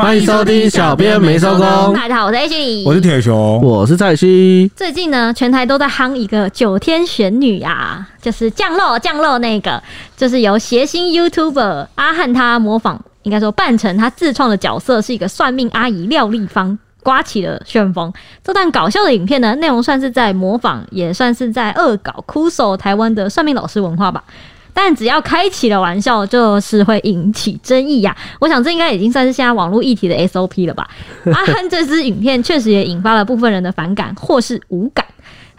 欢迎收听小编没收工。大家好，我是 H，我是铁熊，我是蔡西。最近呢，全台都在夯一个九天玄女啊，就是降落降落那个，就是由谐星 YouTuber 阿汉他模仿，应该说扮成他自创的角色，是一个算命阿姨廖丽芳，刮起了旋风。这段搞笑的影片呢，内容算是在模仿，也算是在恶搞酷手台湾的算命老师文化吧。但只要开起了玩笑，就是会引起争议呀、我想这应该已经算是现在网络议题的 SOP 了吧。阿汉这支影片确实也引发了部分人的反感或是无感。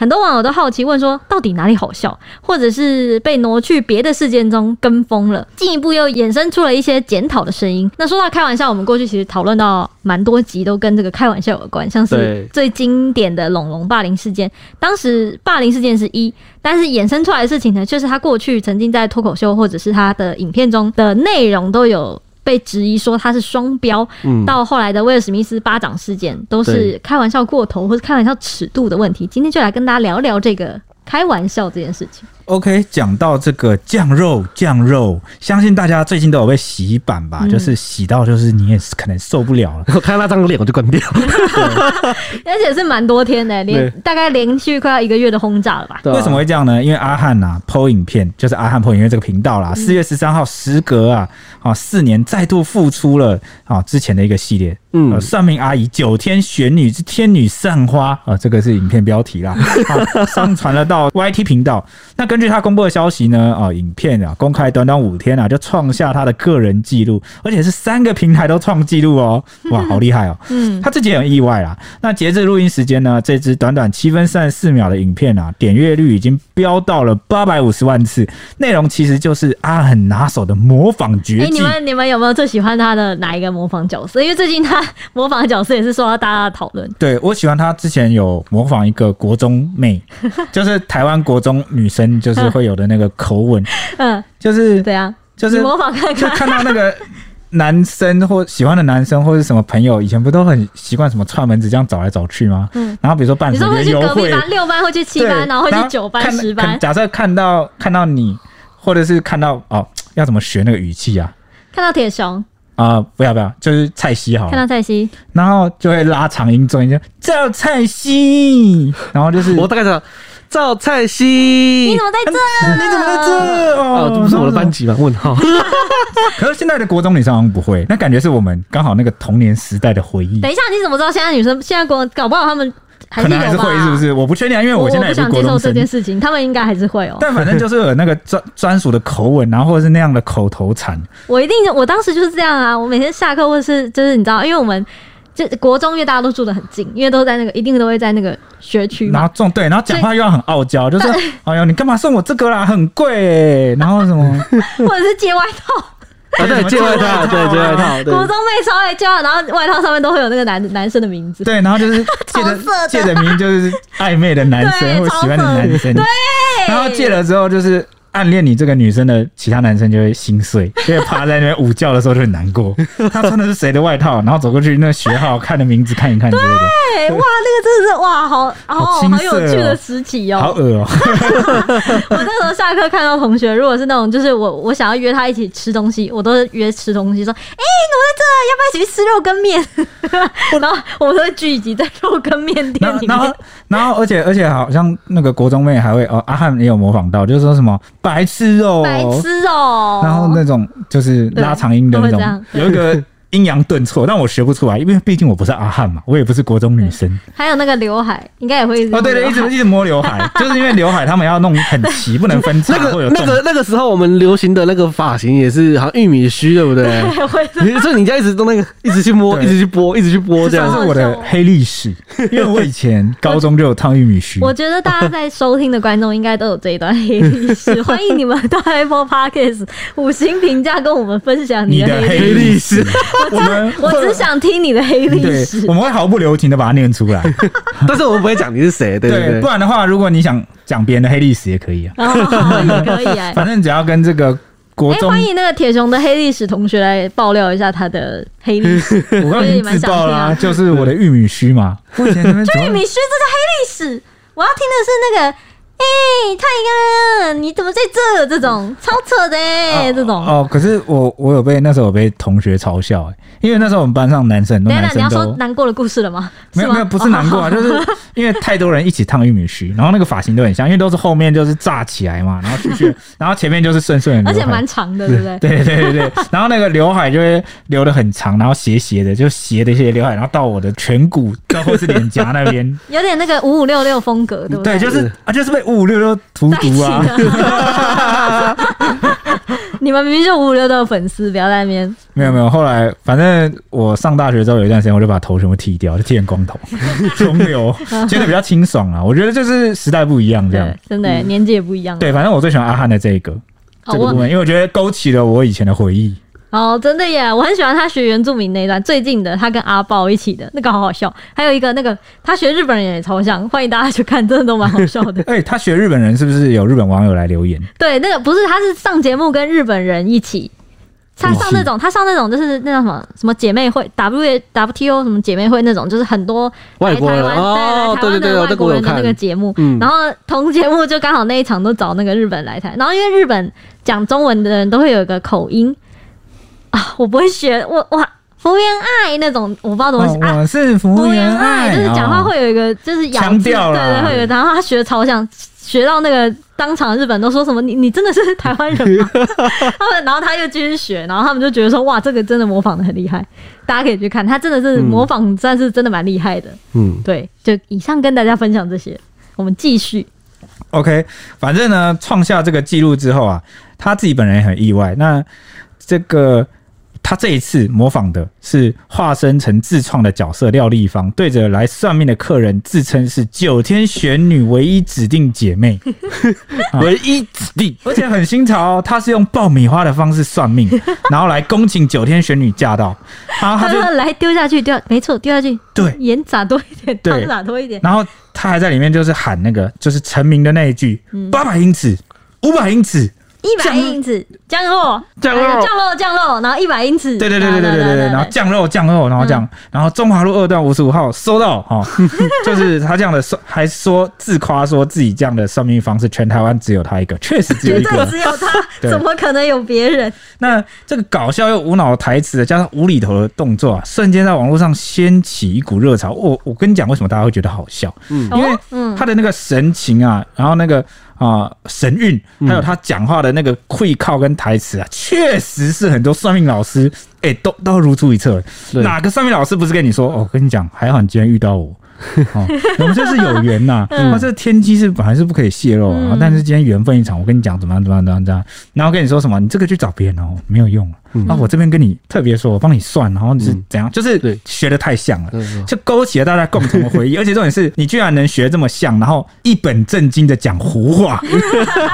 很多网友都好奇问说，到底哪里好笑，或者是被挪去别的事件中跟风了？进一步又衍生出了一些检讨的声音。那说到开玩笑，我们过去其实讨论到蛮多集都跟这个开玩笑有关，像是最经典的龙龙霸凌事件。当时霸凌事件是一，但是衍生出来的事情呢，就是他过去曾经在脱口秀或者是他的影片中的内容都有。被质疑说他是双标，嗯，到后来的威尔史密斯巴掌事件都是开玩笑过头或是开玩笑尺度的问题。今天就来跟大家聊聊这个开玩笑这件事情。OK，讲到这个酱肉酱肉，相信大家最近都有被洗版吧？嗯、就是洗到，就是你也是可能受不了了。我看到那张脸我就关掉，而且是蛮多天的，连大概连续快要一个月的轰炸了吧？为什么会这样呢？因为阿汉呐，PO 影片就是阿汉 PO 影片这个频道啦，四、嗯、月十三号时隔啊啊四年再度复出了啊之前的一个系列，嗯，算命阿姨九天玄女之天女散花啊，这个是影片标题啦，啊、上传了到 YT 频道，那跟。据他公布的消息呢，啊，影片啊公开短短五天啊，就创下他的个人纪录，而且是三个平台都创纪录哦，哇，好厉害哦！嗯，他自己也很意外啦。那截至录音时间呢，这支短短七分三十四秒的影片啊，点阅率已经飙到了八百五十万次。内容其实就是阿很拿手的模仿绝技。哎、欸，你们你们有没有最喜欢他的哪一个模仿角色？因为最近他模仿的角色也是受到大家的讨论。对，我喜欢他之前有模仿一个国中妹，就是台湾国中女生就。就是会有的那个口吻，嗯，就是对啊，就是模仿看看，就看到那个男生或喜欢的男生或者什么朋友，以前不都很习惯什么串门子这样找来找去吗？嗯，然后比如说办什么园游会，六班会去七班，然后会去九班十班。假设看到看到你，或者是看到哦，要怎么学那个语气啊？看到铁雄啊、呃，不要不要，就是蔡西好了。看到蔡西，然后就会拉长音重音，就叫蔡西，然后就是我大概知道。赵蔡西，你怎么在这？你怎么在这？哦，这不是我的班级吗？问号。可是现在的国中女生好像不会，那感觉是我们刚好那个童年时代的回忆。等一下，你怎么知道现在女生现在国搞不好他们还是可能还是会，是不是？我不确定，因为我现在也是国中生。我不想接受这件事情，他们应该还是会哦。但反正就是有那个专专属的口吻，然后或者是那样的口头禅。我一定，我当时就是这样啊！我每天下课或是就是你知道，因为我们。就国中，因为大家都住得很近，因为都在那个，一定都会在那个学区。然后重对，然后讲话又要很傲娇，就是 哎呦，你干嘛送我这个啦？很贵、欸。然后什么？或者是借外套？啊，对，借外套，对，借外套。国中妹超爱借，然后外套上面都会有那个男男生的名字。对，然后就是借的借的名就是暧昧的男生或喜欢的男生。对。然后借了之后就是。暗恋你这个女生的其他男生就会心碎，就会趴在那边午觉的时候就很难过。他穿的是谁的外套？然后走过去，那个学号看的名字看一看之类的。对，哇，那个真的是哇，好好好，好有趣的时期哦，好恶哦。我那时候下课看到同学，如果是那种就是我我想要约他一起吃东西，我都是约吃东西，说哎，你怎么在这？要不要一起去吃肉羹面？然后我们都会聚集在肉羹面店里面。然后，然后而且而且好像那个国中妹还会哦，阿汉也有模仿到，就是说什么。白痴哦，白痴哦，然后那种就是拉长音的那种，有一个。阴阳顿挫，但我学不出来，因为毕竟我不是阿汉嘛，我也不是国中女生。还有那个刘海，应该也会哦，对对，一直一直摸刘海，就是因为刘海他们要弄很齐，不能分叉。那个那个那个时候我们流行的那个发型也是好像玉米须，对不对？对，所以你家一直都那个一直去摸，一直去拨，一直去拨，这样是我的黑历史。因为我以前高中就有烫玉米须。我觉得大家在收听的观众应该都有这一段黑历史，欢迎你们到 Apple Podcast 五星评价，跟我们分享你的黑历史。我们我只想听你的黑历史，我们会毫不留情的把它念出来，但是我们不会讲你是谁，对不对，对？不然的话，如果你想讲别人的黑历史也可以啊，哦、也可以啊，反正只要跟这个国中，哎、欸，欢迎那个铁雄的黑历史同学来爆料一下他的黑历史，我刚已经自爆了、啊，就是我的玉米须嘛，就玉米须这个黑历史，我要听的是那个。哎，太阳，你怎么在这？这种超扯的这种哦。可是我我有被那时候有被同学嘲笑哎，因为那时候我们班上男生很多男生都你要说难过的故事了吗？没有没有，不是难过啊，哦、就是因为太多人一起烫玉米须，然后那个发型都很像，因为都是后面就是炸起来嘛，然后继续，然后前面就是顺顺的，而且蛮长的，对不对？对对对对，然后那个刘海就会留的很长，然后斜斜的，就斜的一些刘海，然后到我的颧骨，然后或是脸颊那边，有点那个五五六六风格，对不对？对，就是啊，就是被五五六六荼毒啊。你们明明就五五六的粉丝，不要在那边。没有没有，后来反正我上大学之后有一段时间，我就把头全部剃掉，就剃成光头，中流，觉得比较清爽啊。我觉得就是时代不一样，这样真的、嗯、年纪也不一样。对，反正我最喜欢阿汉的这一个、哦、这个部分，因为我觉得勾起了我以前的回忆。哦，真的耶！我很喜欢他学原住民那一段，最近的他跟阿豹一起的那个好好笑。还有一个那个他学日本人也超像，欢迎大家去看，真的都蛮好笑的。哎、欸，他学日本人是不是有日本网友来留言？对，那个不是，他是上节目跟日本人一起，他上那种，他上那种就是那叫什么什么姐妹会，W W T O 什么姐妹会那种，就是很多外国人哦，对对对，外国人的那个节目。然后同节目就刚好那一场都找那个日本人来台，然后因为日本讲中文的人都会有一个口音。啊，我不会学，我哇，福原爱那种，我不知道怎么写、哦、我是福原爱，爱就是讲话会有一个，就是咬字，对对，会有，然后他学的超像，学到那个当场日本都说什么，你你真的是台湾人吗？他们，然后他又继续学，然后他们就觉得说，哇，这个真的模仿的很厉害，大家可以去看，他真的是模仿，算是真的蛮厉害的。嗯，对，就以上跟大家分享这些，我们继续。OK，反正呢，创下这个记录之后啊，他自己本人也很意外。那这个。他这一次模仿的是化身成自创的角色廖丽芳，对着来算命的客人自称是九天玄女唯一指定姐妹，唯一指定，而且很新潮哦。他是用爆米花的方式算命，然后来恭请九天玄女驾到。然后他就他来丢下去，丢没错，丢下去，对，盐撒多一点，汤撒多一点。然后他还在里面就是喊那个就是成名的那一句：八百英尺，五百英尺。一百英尺降落，降落，降落，降落，然后一百英尺，对对对对对对对，然后降落降落，然后这样，然后中华路二段五十五号收到哈，就是他这样的说，还说自夸说自己这样的算命方式，全台湾只有他一个，确实只有一个，只有他，怎么可能有别人？那这个搞笑又无脑的台词，加上无厘头的动作啊，瞬间在网络上掀起一股热潮。我我跟你讲，为什么大家会觉得好笑？嗯，因为他的那个神情啊，然后那个。啊、呃，神韵，还有他讲话的那个会靠跟台词啊，确实是很多算命老师哎、欸，都都如出一辙。哪个算命老师不是跟你说？哦，跟你讲，还好你今天遇到我。哦，我们这是有缘呐，那这个天机是本来是不可以泄露啊，但是今天缘分一场，我跟你讲怎么样怎么样怎么样，怎么样，然后跟你说什么，你这个去找别人哦，没有用啊，我这边跟你特别说，我帮你算，然后你是怎样，就是学的太像了，就勾起了大家共同的回忆，而且重点是你居然能学这么像，然后一本正经的讲胡话，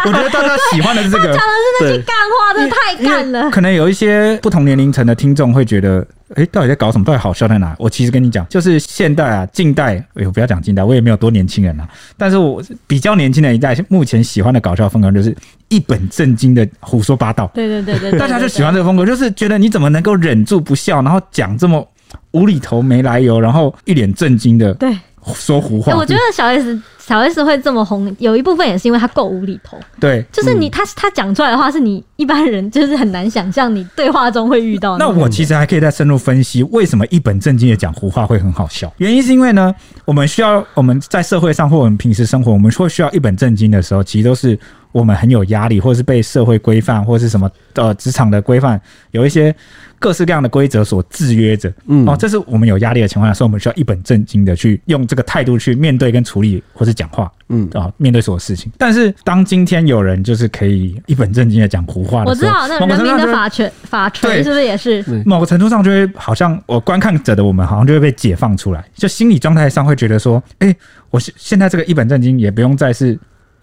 我觉得大家喜欢的是这个，讲的是那些干话，真的太干了。可能有一些不同年龄层的听众会觉得。哎，到底在搞什么？到底好笑在哪？我其实跟你讲，就是现代啊，近代，哎呦，不要讲近代，我也没有多年轻人啊。但是我比较年轻的一代，目前喜欢的搞笑风格就是一本正经的胡说八道。对对对对，大家就喜欢这个风格，就是觉得你怎么能够忍住不笑，然后讲这么无厘头、没来由，然后一脸正经的对说胡话。我觉得小 S。小 S 会这么红，有一部分也是因为他够无厘头。对，就是你他他讲出来的话，是你一般人就是很难想象你对话中会遇到。那我其实还可以再深入分析，为什么一本正经的讲胡话会很好笑？原因是因为呢，我们需要我们在社会上或我们平时生活，我们会需要一本正经的时候，其实都是我们很有压力，或是被社会规范，或是什么呃职场的规范，有一些各式各样的规则所制约着。嗯，哦，这是我们有压力的情况下，所以我们需要一本正经的去用这个态度去面对跟处理，或是。讲话，嗯啊，面对所有事情。但是当今天有人就是可以一本正经的讲胡话的时候，我知道那人民的法权法权是不是也是？某个程度上就会好像我观看者的我们好像就会被解放出来，就心理状态上会觉得说，哎、欸，我现现在这个一本正经也不用再是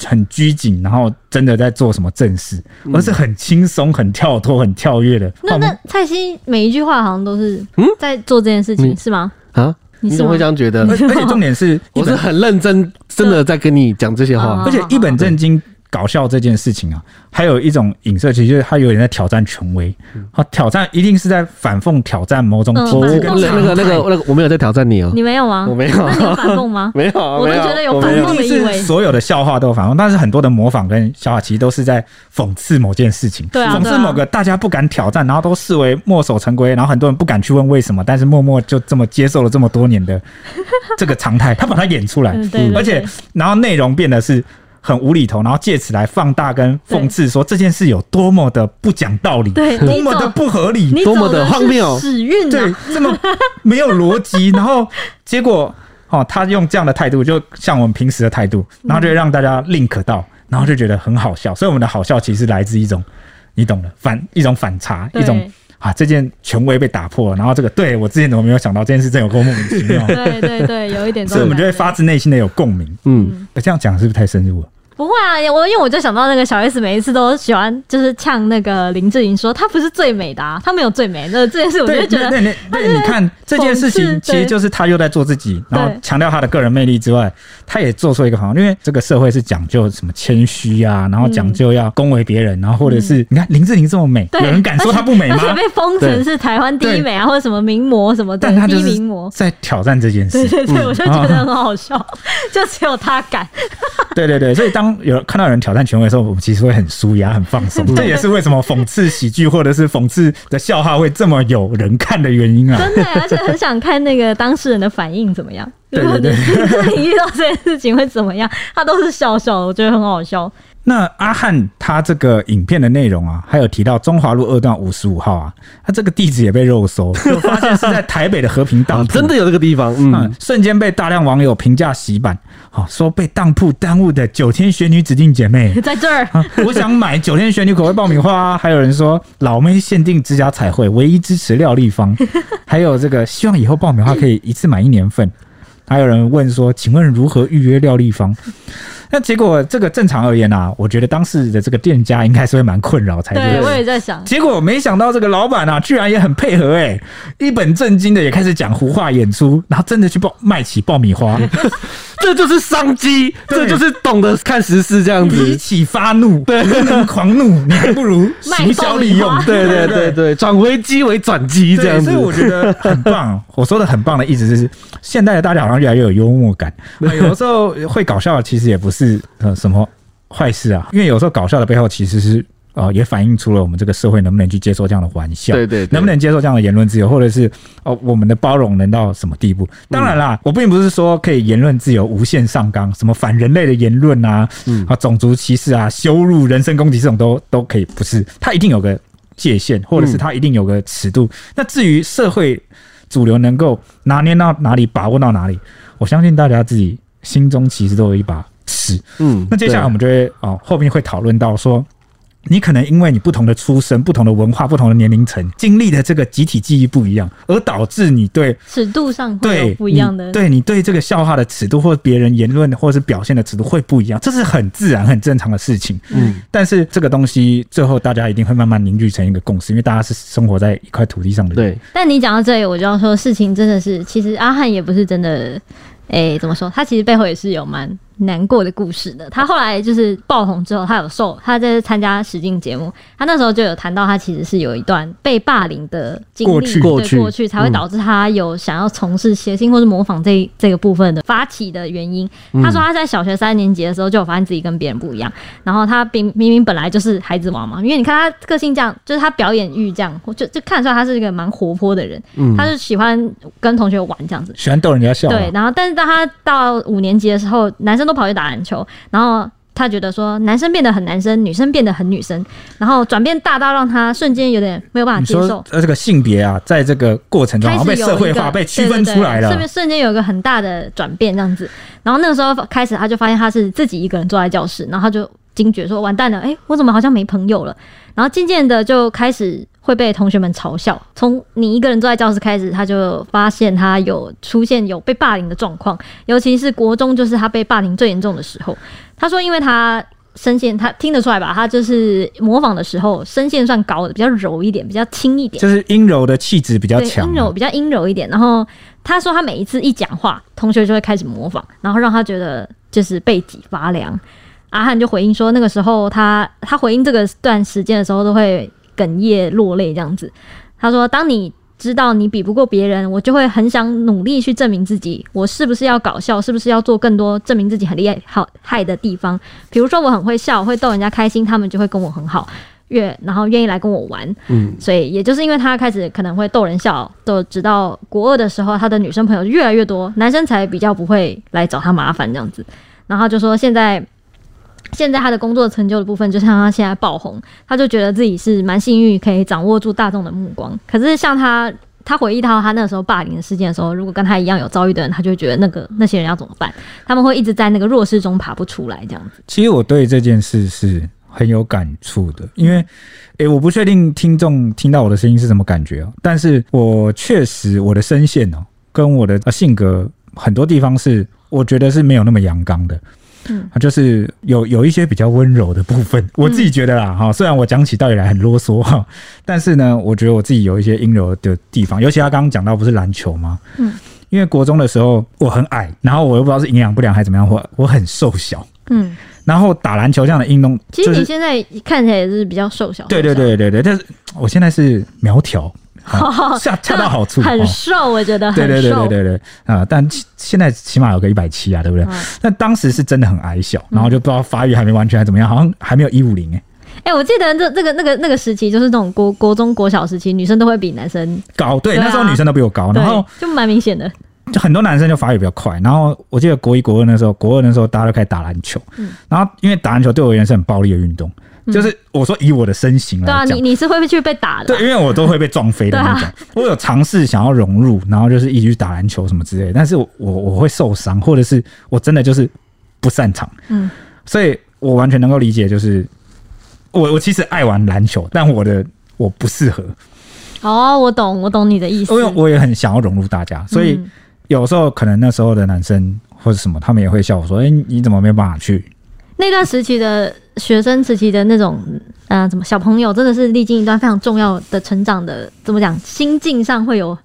很拘谨，然后真的在做什么正事，而是很轻松、很跳脱、很跳跃的。那那蔡西每一句话好像都是嗯在做这件事情，是吗？啊？你怎么会这样觉得？而且重点是，我是很认真，真的在跟你讲这些话。而且一本正经搞笑这件事情啊，还有一种影射，其实就是他有点在挑战权威。好，挑战一定是在反讽挑战某种体制跟、嗯、那个那个那个，我没有在挑战你哦。你没有吗？我没有。那你有反讽吗？没有。我都觉得有反讽的意味。所有的笑话都有反讽，但是很多的模仿跟笑话其实都是在讽刺某件事情，讽刺某个大家不敢挑战，然后都视为墨守成规，然后很多人不敢去问为什么，但是默默就这么接受了这么多年的这个常态，他把它演出来，而且然后内容变得是。很无厘头，然后借此来放大跟讽刺，说这件事有多么的不讲道理，对，多么的不合理，多么的荒谬，屎运，对，这么没有逻辑。然后结果，哦，他用这样的态度，就像我们平时的态度，然后就让大家 link 到，然后就觉得很好笑。所以我们的好笑其实来自一种，你懂的，反一种反差，一种啊，这件权威被打破了。然后这个，对我之前怎么没有想到这件事，真有够莫名其妙。对对对，有一点，所以我们就会发自内心的有共鸣。嗯，这样讲是不是太深入了？不会啊，我因为我就想到那个小 S 每一次都喜欢就是呛那个林志玲说她不是最美的，啊，她没有最美。那这件事我就觉得，对对对，你看这件事情其实就是她又在做自己，然后强调她的个人魅力之外，她也做出一个好像，因为这个社会是讲究什么谦虚啊，然后讲究要恭维别人，然后或者是你看林志玲这么美，有人敢说她不美吗？而且被封成是台湾第一美啊，或者什么名模什么的，第一名模在挑战这件事，对对对，我就觉得很好笑，就只有她敢。对对对，所以当有看到人。挑战权威的时候，我们其实会很舒压、很放松。这也是为什么讽刺喜剧或者是讽刺的笑话会这么有人看的原因啊！真的，而且很想看那个当事人的反应怎么样。对对对，你遇到这件事情会怎么样？他都是笑笑的，我觉得很好笑。那阿汉他这个影片的内容啊，还有提到中华路二段五十五号啊，他这个地址也被肉搜，就发现是在台北的和平当铺，真的有这个地方，嗯，瞬间被大量网友评价洗版，好说被当铺耽误的九天玄女指定姐妹。在这儿，我想买九天玄女口味爆米花，还有人说老妹限定指甲彩绘，唯一支持廖丽芳，还有这个希望以后爆米花可以一次买一年份，还有人问说，请问如何预约廖丽芳？那结果，这个正常而言啊，我觉得当时的这个店家应该是会蛮困扰才对。对，我也在想。结果没想到这个老板啊，居然也很配合，哎，一本正经的也开始讲胡话演出，然后真的去爆卖起爆米花。这就是商机，这就是懂得看时事这样子。一起发怒，对，能狂怒，你还不如行销利用。对对对对，转危机为转机这样子。所以我觉得很棒。我说的很棒的意思就是，现代的大家好像越来越有幽默感。有的时候会搞笑，其实也不是呃什么坏事啊。因为有时候搞笑的背后其实是。呃，也反映出了我们这个社会能不能去接受这样的玩笑，对对，对，能不能接受这样的言论自由，或者是哦，我们的包容能到什么地步？当然啦，我并不是说可以言论自由无限上纲，什么反人类的言论啊，嗯啊，种族歧视啊，羞辱、人身攻击这种都都可以，不是？它一定有个界限，或者是它一定有个尺度。那至于社会主流能够拿捏到哪里，把握到哪里，我相信大家自己心中其实都有一把尺。嗯，那接下来我们就会哦，后面会讨论到说。你可能因为你不同的出身、不同的文化、不同的年龄层，经历的这个集体记忆不一样，而导致你对尺度上会有不一样的。对，你对这个笑话的尺度，或别人言论或者是表现的尺度会不一样，这是很自然、很正常的事情。嗯，但是这个东西最后大家一定会慢慢凝聚成一个共识，因为大家是生活在一块土地上的。对。但你讲到这里，我就要说，事情真的是，其实阿汉也不是真的，哎、欸，怎么说？他其实背后也是有蛮。难过的故事的，他后来就是爆红之后，他有受他在参加实境节目，他那时候就有谈到，他其实是有一段被霸凌的经历，过去过去，过去才会导致他有想要从事谐星或是模仿这这个部分的发起的原因。他说他在小学三年级的时候就有发现自己跟别人不一样，然后他明明明本来就是孩子王嘛，因为你看他个性这样，就是他表演欲这样，就就看得出来他是一个蛮活泼的人，他是喜欢跟同学玩这样子，喜欢逗人家笑。对，然后但是当他到五年级的时候，男生都跑去打篮球，然后他觉得说男生变得很男生，女生变得很女生，然后转变大到让他瞬间有点没有办法接受。呃，这个性别啊，在这个过程中被社会化、被区分出来了，顺便瞬间有一个很大的转变，这样子。然后那个时候开始，他就发现他是自己一个人坐在教室，然后他就惊觉说：“完蛋了，哎，我怎么好像没朋友了？”然后渐渐的就开始。会被同学们嘲笑。从你一个人坐在教室开始，他就发现他有出现有被霸凌的状况，尤其是国中，就是他被霸凌最严重的时候。他说，因为他声线，他听得出来吧？他就是模仿的时候声线算高的，比较柔一点，比较轻一点，就是阴柔的气质比较强，阴柔比较阴柔一点。然后他说，他每一次一讲话，同学就会开始模仿，然后让他觉得就是背脊发凉。阿汉就回应说，那个时候他他回应这个段时间的时候都会哽咽落泪这样子。他说：“当你知道你比不过别人，我就会很想努力去证明自己。我是不是要搞笑？是不是要做更多证明自己很厉害好害的地方？比如说我很会笑，会逗人家开心，他们就会跟我很好，愿然后愿意来跟我玩。嗯，所以也就是因为他开始可能会逗人笑，都直到国二的时候，他的女生朋友越来越多，男生才比较不会来找他麻烦这样子。然后就说现在。”现在他的工作成就的部分，就像他现在爆红，他就觉得自己是蛮幸运，可以掌握住大众的目光。可是像他，他回忆到他那时候霸凌的事件的时候，如果跟他一样有遭遇的人，他就会觉得那个那些人要怎么办？他们会一直在那个弱势中爬不出来，这样子。其实我对这件事是很有感触的，因为，诶、我不确定听众听到我的声音是什么感觉哦，但是我确实我的声线哦，跟我的性格很多地方是，我觉得是没有那么阳刚的。嗯，就是有有一些比较温柔的部分，我自己觉得啦哈。虽然我讲起道理来很啰嗦哈，但是呢，我觉得我自己有一些阴柔的地方。尤其他刚刚讲到不是篮球吗？嗯，因为国中的时候我很矮，然后我又不知道是营养不良还是怎么样，我我很瘦小。嗯，然后打篮球这样的运动，其实你现在看起来也是比较瘦小。对对对对对，但是我现在是苗条。恰恰、哦、到好处，很瘦，我觉得很瘦。对对对对对对啊、呃！但现在起码有个一百七啊，对不对？那、嗯、当时是真的很矮小，然后就不知道发育还没完全还怎么样，好像还没有一五零哎。哎、欸，我记得这这个那个那个时期，就是那种国国中国小时期，女生都会比男生高。对，那时候女生都比我高，然后就蛮明显的。就很多男生就发育比较快，然后我记得国一国二那时候，国二那时候大家都开始打篮球，嗯、然后因为打篮球对我而言是很暴力的运动。就是我说以我的身形来讲，对啊，你你是会不会去被打的？对，因为我都会被撞飞的那种。啊、我有尝试想要融入，然后就是一起去打篮球什么之类的，但是我我，我会受伤，或者是我真的就是不擅长。嗯，所以我完全能够理解，就是我我其实爱玩篮球，但我的我不适合。哦，我懂，我懂你的意思。因为我也很想要融入大家，所以有时候可能那时候的男生或者什么，他们也会笑我说：“哎、欸，你怎么没有办法去？”那段时期的学生时期的那种，呃，怎么小朋友真的是历经一段非常重要的成长的，怎么讲，心境上会有。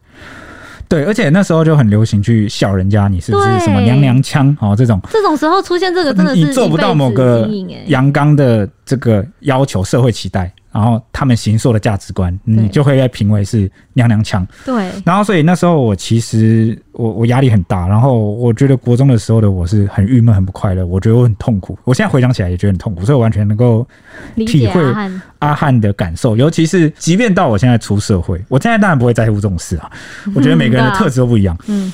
对，而且那时候就很流行去笑人家，你是不是什么娘娘腔哦？这种这种时候出现这个真的是你做不到某个阳刚的这个要求，社会期待。然后他们行塑的价值观，你就会被评为是娘娘腔。对。然后所以那时候我其实我我压力很大，然后我觉得国中的时候的我是很郁闷、很不快乐，我觉得我很痛苦。我现在回想起来也觉得很痛苦，所以我完全能够体会阿汉的感受。尤其是即便到我现在出社会，我现在当然不会在乎这种事啊。我觉得每个人的特质都不一样。嗯。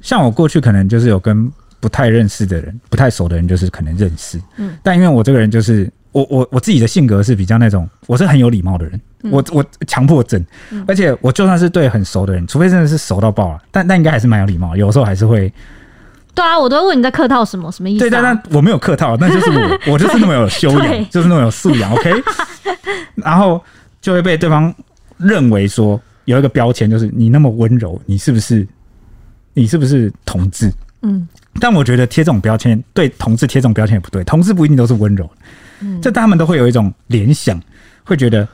像我过去可能就是有跟不太认识的人、不太熟的人，就是可能认识。嗯。但因为我这个人就是。我我我自己的性格是比较那种，我是很有礼貌的人，嗯、我我强迫症，嗯、而且我就算是对很熟的人，除非真的是熟到爆了，但但应该还是蛮有礼貌，有时候还是会。对啊，我都会问你在客套什么，什么意思、啊？对，但但我没有客套，那就是我，我就是那么有修养，就是那么有素养，OK。然后就会被对方认为说有一个标签，就是你那么温柔，你是不是你是不是同志？嗯，但我觉得贴这种标签对同志贴这种标签也不对，同志不一定都是温柔。这他们都会有一种联想，会觉得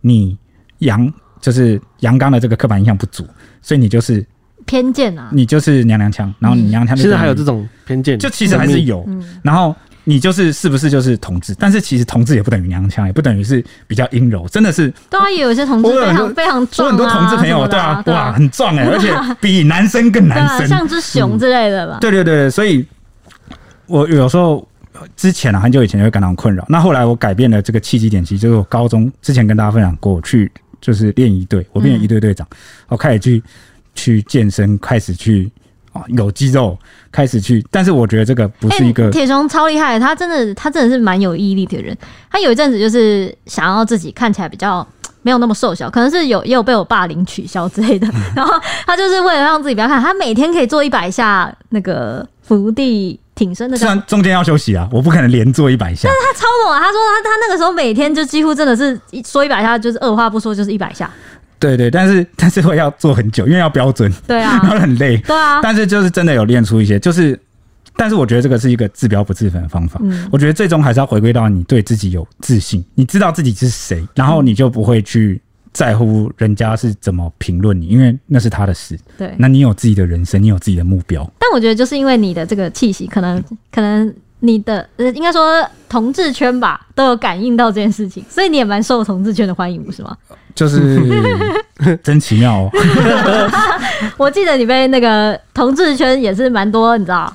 你阳就是阳刚的这个刻板印象不足，所以你就是偏见啊，你就是娘娘腔，然后你娘娘腔，其实还有这种偏见，就其实还是有。然后你就是是不是就是同志？但是其实同志也不等于娘娘腔，也不等于是比较阴柔，真的是。对啊，也有一些同志非常非常壮，有很多同志朋友，对啊，哇，很壮哎，而且比男生更男生，像只熊之类的吧。对对对，所以我有时候。之前啊，很久以前就会感到困扰。那后来我改变了这个契机点，其实就是我高中之前跟大家分享过，我去就是练一队，我变成一队队长，嗯、我开始去去健身，开始去啊有肌肉，开始去。但是我觉得这个不是一个铁雄、欸、超厉害，他真的他真的是蛮有毅力的人。他有一阵子就是想要自己看起来比较没有那么瘦小，可能是有也有被我霸凌取消之类的。嗯、然后他就是为了让自己不要看，他每天可以做一百下那个伏地。挺身的，虽然中间要休息啊，我不可能连做一百下。但是他超猛啊！他说他他那个时候每天就几乎真的是说一百下，就是二话不说就是一百下。对对，但是但是会要做很久，因为要标准。对啊，然后很累。对啊，但是就是真的有练出一些，就是，但是我觉得这个是一个治标不治本的方法。嗯，我觉得最终还是要回归到你对自己有自信，你知道自己是谁，然后你就不会去。在乎人家是怎么评论你，因为那是他的事。对，那你有自己的人生，你有自己的目标。但我觉得，就是因为你的这个气息，可能可能你的呃，应该说同志圈吧，都有感应到这件事情，所以你也蛮受同志圈的欢迎，不是吗？就是 真奇妙哦。我记得你被那个同志圈也是蛮多，你知道。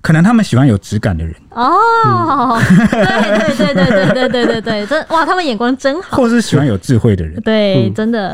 可能他们喜欢有质感的人哦，对对对对对对对对对，真哇，他们眼光真好，或是喜欢有智慧的人，对，真的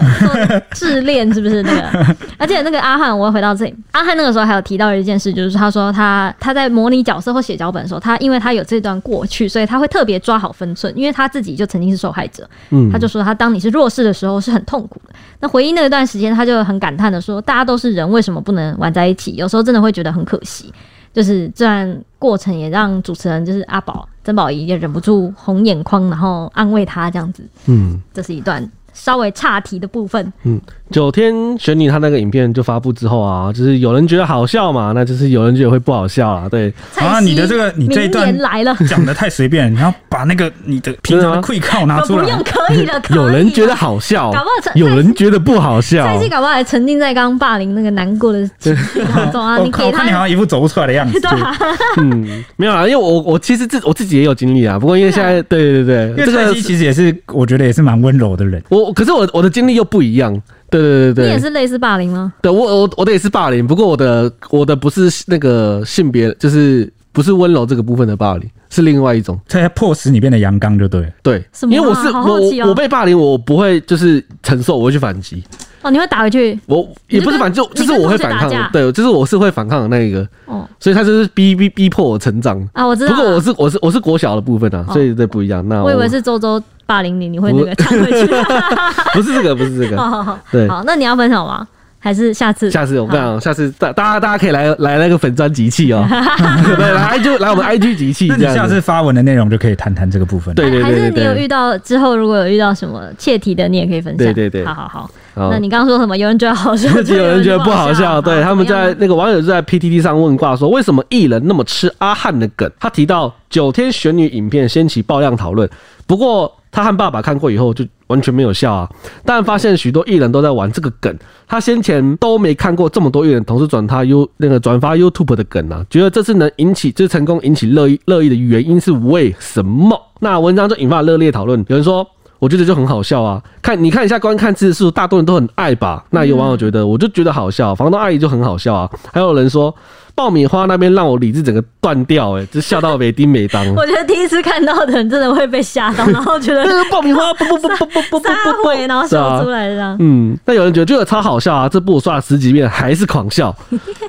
自恋是不是那个？而且那个阿汉，我回到这里，阿汉那个时候还有提到一件事，就是他说他他在模拟角色或写脚本的时候，他因为他有这段过去，所以他会特别抓好分寸，因为他自己就曾经是受害者，嗯，他就说他当你是弱势的时候是很痛苦的。那回忆那段时间，他就很感叹的说，大家都是人，为什么不能玩在一起？有时候真的会觉得很可惜。就是这段过程也让主持人就是阿宝曾宝仪也忍不住红眼眶，然后安慰他这样子。嗯，这是一段。稍微岔题的部分，嗯，九天玄女她那个影片就发布之后啊，就是有人觉得好笑嘛，那就是有人觉得会不好笑啊，对。啊，你的这个你这一段来了，讲的太随便，你要把那个你的平常的溃靠拿出来。不用，可以的，有人觉得好笑，搞不好有人觉得不好笑。蔡西搞不好还沉浸在刚刚霸凌那个难过的情绪当中啊！你给他，你好像一副走不出来的样子。嗯，没有啊，因为我我其实自我自己也有经历啊，不过因为现在对对对，因为蔡西其实也是我觉得也是蛮温柔的人，我。可是我我的经历又不一样，对对对对，你也是类似霸凌吗？对，我我我的也是霸凌，不过我的我的不是那个性别，就是不是温柔这个部分的霸凌，是另外一种，它要迫使你变得阳刚就对，对，因为我是我我被霸凌，我不会就是承受，我会去反击。哦，你会打回去？我也不是反，就就是我会反抗，对，就是我是会反抗的那一个。哦，所以他就是逼逼逼迫我成长啊，我知道。不过我是我是我是国小的部分啊，所以这不一样。那我以为是周周。霸凌你，你会那个抢回去？不是这个，不是这个。好好好，对，好，那你要分享吗？还是下次？下次我跟你讲，下次大大家大家可以来来那个粉砖集气哦，对，来就来我们 IG 集气。那你下次发文的内容就可以谈谈这个部分。对对对，还是你有遇到之后如果有遇到什么切题的，你也可以分享。对对对，好好好。那你刚刚说什么？有人觉得好笑，有人觉得不好笑。对，他们在那个网友就在 PTT 上问卦说，为什么艺人那么吃阿汉的梗？他提到九天玄女影片掀起爆量讨论，不过。他和爸爸看过以后就完全没有笑啊，但发现许多艺人都在玩这个梗，他先前都没看过这么多艺人同时转他 U 那个转发 YouTube 的梗啊，觉得这次能引起这成功引起热议热议的原因是为什么？那文章就引发热烈讨论，有人说我觉得就很好笑啊，看你看一下观看次数，大多人都很爱吧？那有网友觉得我就觉得好笑，房东阿姨就很好笑啊，还有人说。爆米花那边让我理智整个断掉，哎，就笑到没丁没当。我觉得第一次看到的人真的会被吓到，然后觉得 爆米花不不不不不不不不，然后笑出来这样。嗯，那有人觉得这个超好笑啊，这部我刷了十几遍还是狂笑。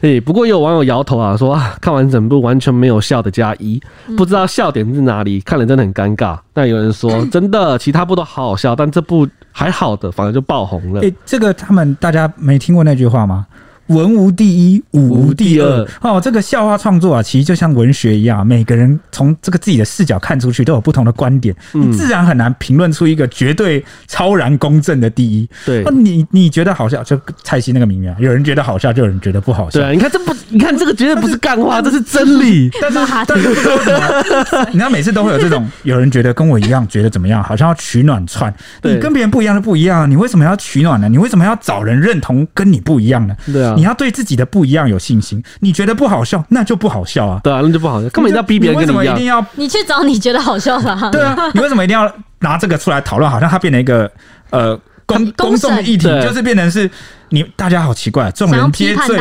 哎，不过也有网友摇头啊，说啊，看完整部完全没有笑的加一，不知道笑点是哪里，看了真的很尴尬。那有人说 真的，其他部都好好笑，但这部还好的反而就爆红了。哎，这个他们大家没听过那句话吗？文无第一，武无第二。哦，这个笑话创作啊，其实就像文学一样，每个人从这个自己的视角看出去，都有不同的观点，你自然很难评论出一个绝对超然公正的第一。对，你你觉得好笑，就蔡西那个名言，有人觉得好笑，就有人觉得不好笑。对，你看这不，你看这个绝对不是干话，这是真理。但是，但是，你看每次都会有这种，有人觉得跟我一样，觉得怎么样，好像要取暖串。你跟别人不一样就不一样，你为什么要取暖呢？你为什么要找人认同跟你不一样呢？对啊。你要对自己的不一样有信心。你觉得不好笑，那就不好笑啊。对啊，那就不好笑。根本要逼别人跟你一样。为什么一定要？你去找你觉得好笑的。对啊，你为什么一定要拿这个出来讨论？好像它变成一个呃公公众议题，就是变成是你大家好奇怪，众人皆醉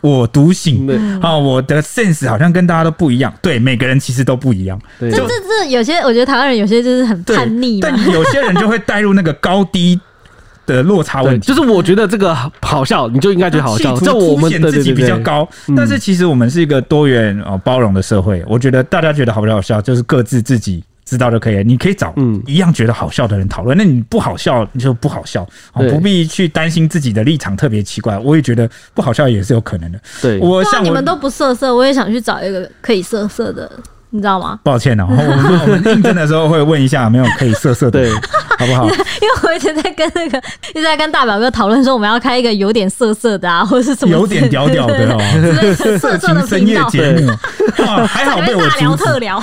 我独醒。啊，我的 sense 好像跟大家都不一样。对，每个人其实都不一样。这这这有些，我觉得台湾人有些就是很叛逆，但有些人就会带入那个高低。的落差问题，就是我觉得这个好笑，你就应该觉得好笑。这我们自己比较高，但是其实我们是一个多元哦包容的社会。我觉得大家觉得好不好笑，就是各自自己知道就可以了。你可以找一样觉得好笑的人讨论，那你不好笑你就不好笑，不必去担心自己的立场特别奇怪。我也觉得不好笑也是有可能的。对，我像你们都不色色，我也想去找一个可以色色的。你知道吗？抱歉哦，我们我们应征的时候会问一下有没有可以色色的，好不好？因为我一直在跟那个一直在跟大表哥讨论说，我们要开一个有点色色的啊，或者是什么有点屌屌的哦，色情深夜节目，还好被我聊特聊。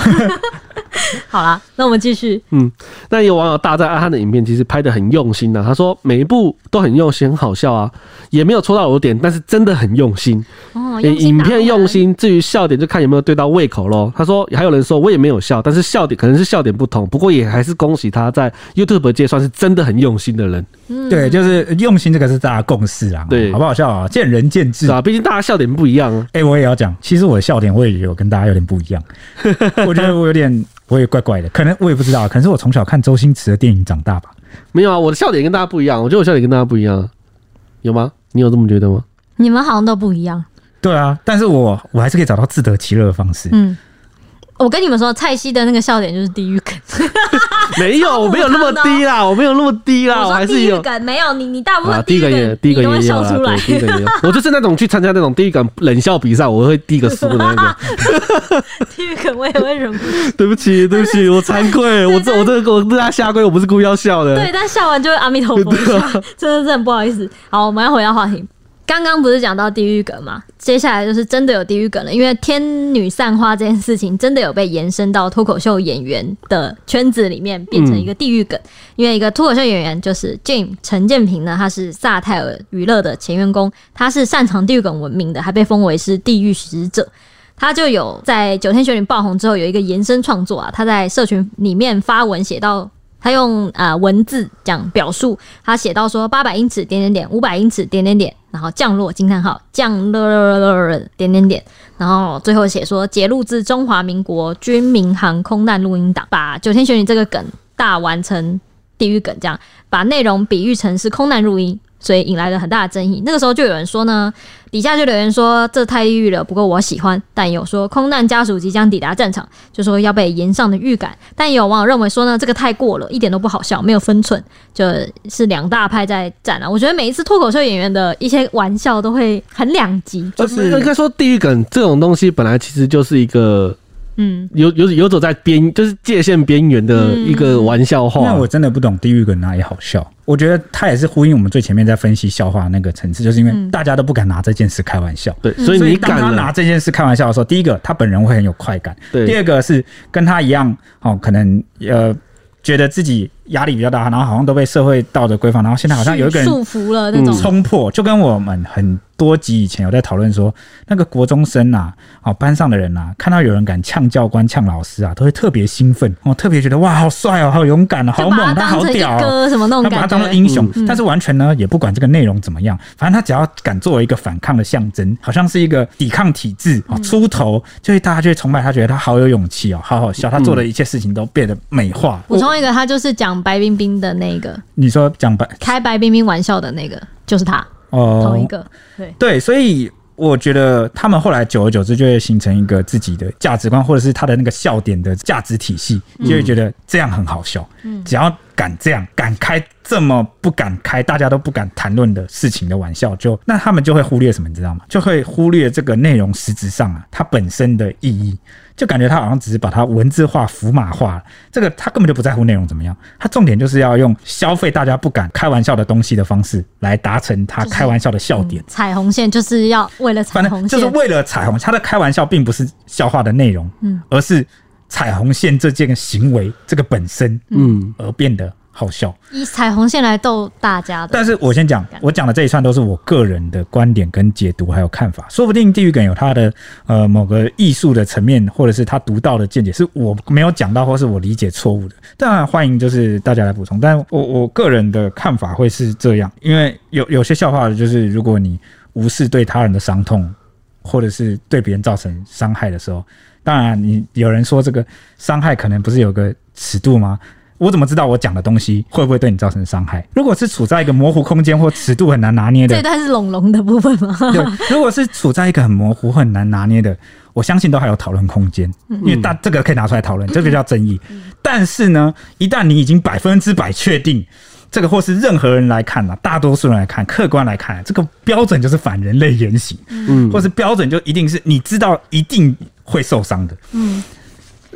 好啦，那我们继续。嗯，那有网友大赞阿汉的影片，其实拍的很用心呐、啊。他说每一部都很用心，很好笑啊，也没有戳到我的点，但是真的很用心。哦，影片用心，至于笑点就看有没有对到胃口喽。他说还有人说我也没有笑，但是笑点可能是笑点不同，不过也还是恭喜他在 YouTube 界算是真的很用心的人。嗯，对，就是用心这个是大家共识啊。对，好不好笑啊？见仁见智啊，毕竟大家笑点不一样啊。哎、欸，我也要讲，其实我的笑点我也有跟大家有点不一样。我觉得我有点。我也怪怪的，可能我也不知道，可能是我从小看周星驰的电影长大吧。没有啊，我的笑点跟大家不一样，我觉得我笑点跟大家不一样，有吗？你有这么觉得吗？你们好像都不一样。对啊，但是我我还是可以找到自得其乐的方式。嗯。我跟你们说，蔡西的那个笑点就是地狱梗。没有，我没有那么低啦，我没有那么低啦，我还是有梗。没有你，你大部分第一个也第一个也笑出来，第一个也有。我就是那种去参加那种地狱梗冷笑比赛，我会第一个输的那个。地狱梗我也会忍不住。对不起，对不起，我惭愧，我这我这个我对他下跪，我不是故意要笑的。对，但笑完就会阿弥陀佛，真的真的很不好意思。好，我们要回到话题。刚刚不是讲到地狱梗吗？接下来就是真的有地狱梗了，因为天女散花这件事情真的有被延伸到脱口秀演员的圈子里面，变成一个地狱梗。因为一个脱口秀演员就是 Jim 陈建平呢，他是萨泰尔娱乐的前员工，他是擅长地狱梗闻名的，还被封为是地狱使者。他就有在九天玄女爆红之后有一个延伸创作啊，他在社群里面发文写到。他用呃文字讲表述，他写到说八百英尺点点点，五百英尺点点点，然后降落惊叹号降落点点点，然后最后写说节录自中华民国军民航空难录音档，把九天玄女这个梗大完成地狱梗，这样把内容比喻成是空难录音。所以引来了很大的争议。那个时候就有人说呢，底下就留言说这太抑郁了。不过我喜欢，但有说空难家属即将抵达战场，就说要被延上的预感。但也有网友认为说呢，这个太过了，一点都不好笑，没有分寸，就是两大派在战啊。我觉得每一次脱口秀演员的一些玩笑都会很两极，就是应该说地狱梗这种东西本来其实就是一个。嗯，游游游走在边，就是界限边缘的一个玩笑话。那我真的不懂地狱梗哪里好笑。我觉得他也是呼应我们最前面在分析笑话那个层次，就是因为大家都不敢拿这件事开玩笑。对，所以你敢他拿这件事开玩笑的时候，第一个他本人会很有快感，对。第二个是跟他一样，哦，可能呃觉得自己压力比较大，然后好像都被社会道德规范，然后现在好像有一个人束缚了那种冲破，就跟我们很。多集以前有在讨论说，那个国中生啊，哦，班上的人啊，看到有人敢呛教官、呛老师啊，都会特别兴奋，哦，特别觉得哇，好帅哦，好勇敢哦，好猛，他好屌哦，什么那种感觉，他把他当做英雄，嗯、但是完全呢也不管这个内容怎么样，反正他只要敢作为一个反抗的象征，好像是一个抵抗体制啊，出头，就会大家就会崇拜他，觉得他好有勇气哦，好好笑，他做的一切事情都变得美化。补充一个，他就是讲白冰冰的那个，你说讲白开白冰冰玩笑的那个，就是他。哦，同一个，对对，所以我觉得他们后来久而久之就会形成一个自己的价值观，或者是他的那个笑点的价值体系，就会觉得这样很好笑。嗯，只要敢这样，敢开这么不敢开，大家都不敢谈论的事情的玩笑，就那他们就会忽略什么，你知道吗？就会忽略这个内容实质上啊，它本身的意义。就感觉他好像只是把它文字化、符码化，这个他根本就不在乎内容怎么样，他重点就是要用消费大家不敢开玩笑的东西的方式来达成他开玩笑的笑点。就是嗯、彩虹线就是要为了彩虹线，就是为了彩虹，他的开玩笑并不是笑话的内容，嗯，而是彩虹线这件行为这个本身，嗯，而变得。好笑，以彩虹线来逗大家的。但是我先讲，我讲的这一串都是我个人的观点跟解读还有看法，说不定地狱梗有他的呃某个艺术的层面，或者是他独到的见解，是我没有讲到，或是我理解错误的。当然欢迎就是大家来补充，但我我个人的看法会是这样，因为有有些笑话就是如果你无视对他人的伤痛，或者是对别人造成伤害的时候，当然你有人说这个伤害可能不是有个尺度吗？我怎么知道我讲的东西会不会对你造成伤害？如果是处在一个模糊空间或尺度很难拿捏的，这段是笼笼的部分吗？对，如果是处在一个很模糊、很难拿捏的，我相信都还有讨论空间，因为大这个可以拿出来讨论，这个叫争议。但是呢，一旦你已经百分之百确定这个，或是任何人来看啊，大多数人来看，客观来看，这个标准就是反人类言行，嗯，或是标准就一定是你知道一定会受伤的，嗯。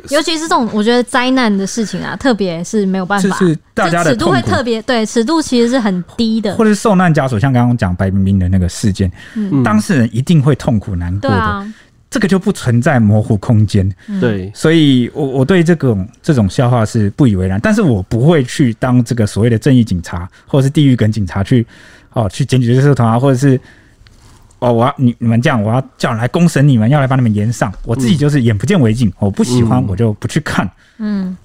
尤其是这种，我觉得灾难的事情啊，特别是没有办法，就是大家的尺度会特别对，尺度其实是很低的，或者是受难家属，像刚刚讲白冰冰的那个事件，嗯，当事人一定会痛苦难过的。这个就不存在模糊空间。对，所以我我对这种这种笑话是不以为然，但是我不会去当这个所谓的正义警察，或者是地狱梗警察去哦去检举这些社团啊，或者是哦我要你你们这样，我要叫人来公审你们，要来把你们延上，我自己就是眼不见为净，我不喜欢我就不去看。嗯。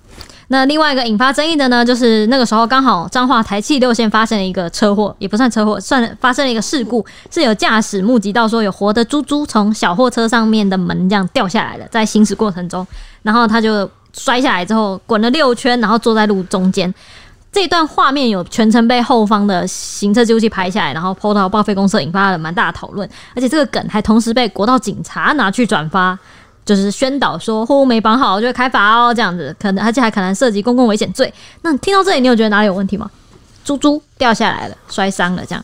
那另外一个引发争议的呢，就是那个时候刚好彰化台气六线发生了一个车祸，也不算车祸，算发生了一个事故，是有驾驶目击到说有活的猪猪从小货车上面的门这样掉下来了，在行驶过程中，然后他就摔下来之后滚了六圈，然后坐在路中间。这一段画面有全程被后方的行车记录器拍下来，然后 PO 到报废公社，引发了蛮大的讨论，而且这个梗还同时被国道警察拿去转发。就是宣导说货物没绑好就会开罚哦，这样子可能而且还可能涉及公共危险罪。那听到这里，你有觉得哪里有问题吗？猪猪掉下来了，摔伤了，这样。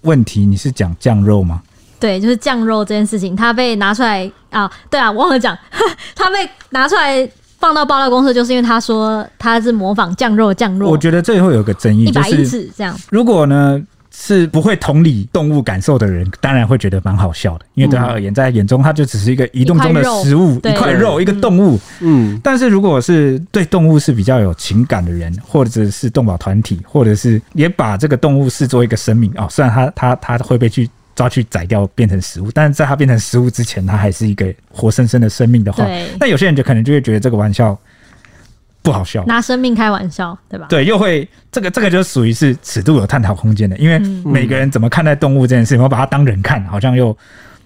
问题你是讲酱肉吗？对，就是酱肉这件事情，它被拿出来啊，对啊，我忘了讲，它被拿出来放到爆料公司，就是因为他说他是模仿酱肉酱肉。我觉得这里会有个争议，一百一次这样。如果呢？是不会同理动物感受的人，当然会觉得蛮好笑的，因为对他而言，在眼中，它就只是一个移动中的食物，一块肉，一个动物。嗯，但是如果是对动物是比较有情感的人，或者是动保团体，或者是也把这个动物视作一个生命哦，虽然他他他会被去抓去宰掉变成食物，但是在它变成食物之前，它还是一个活生生的生命的话，那有些人就可能就会觉得这个玩笑。不好笑，拿生命开玩笑，对吧？对，又会这个这个就属于是尺度有探讨空间的，因为每个人怎么看待动物这件事情，我把它当人看，好像又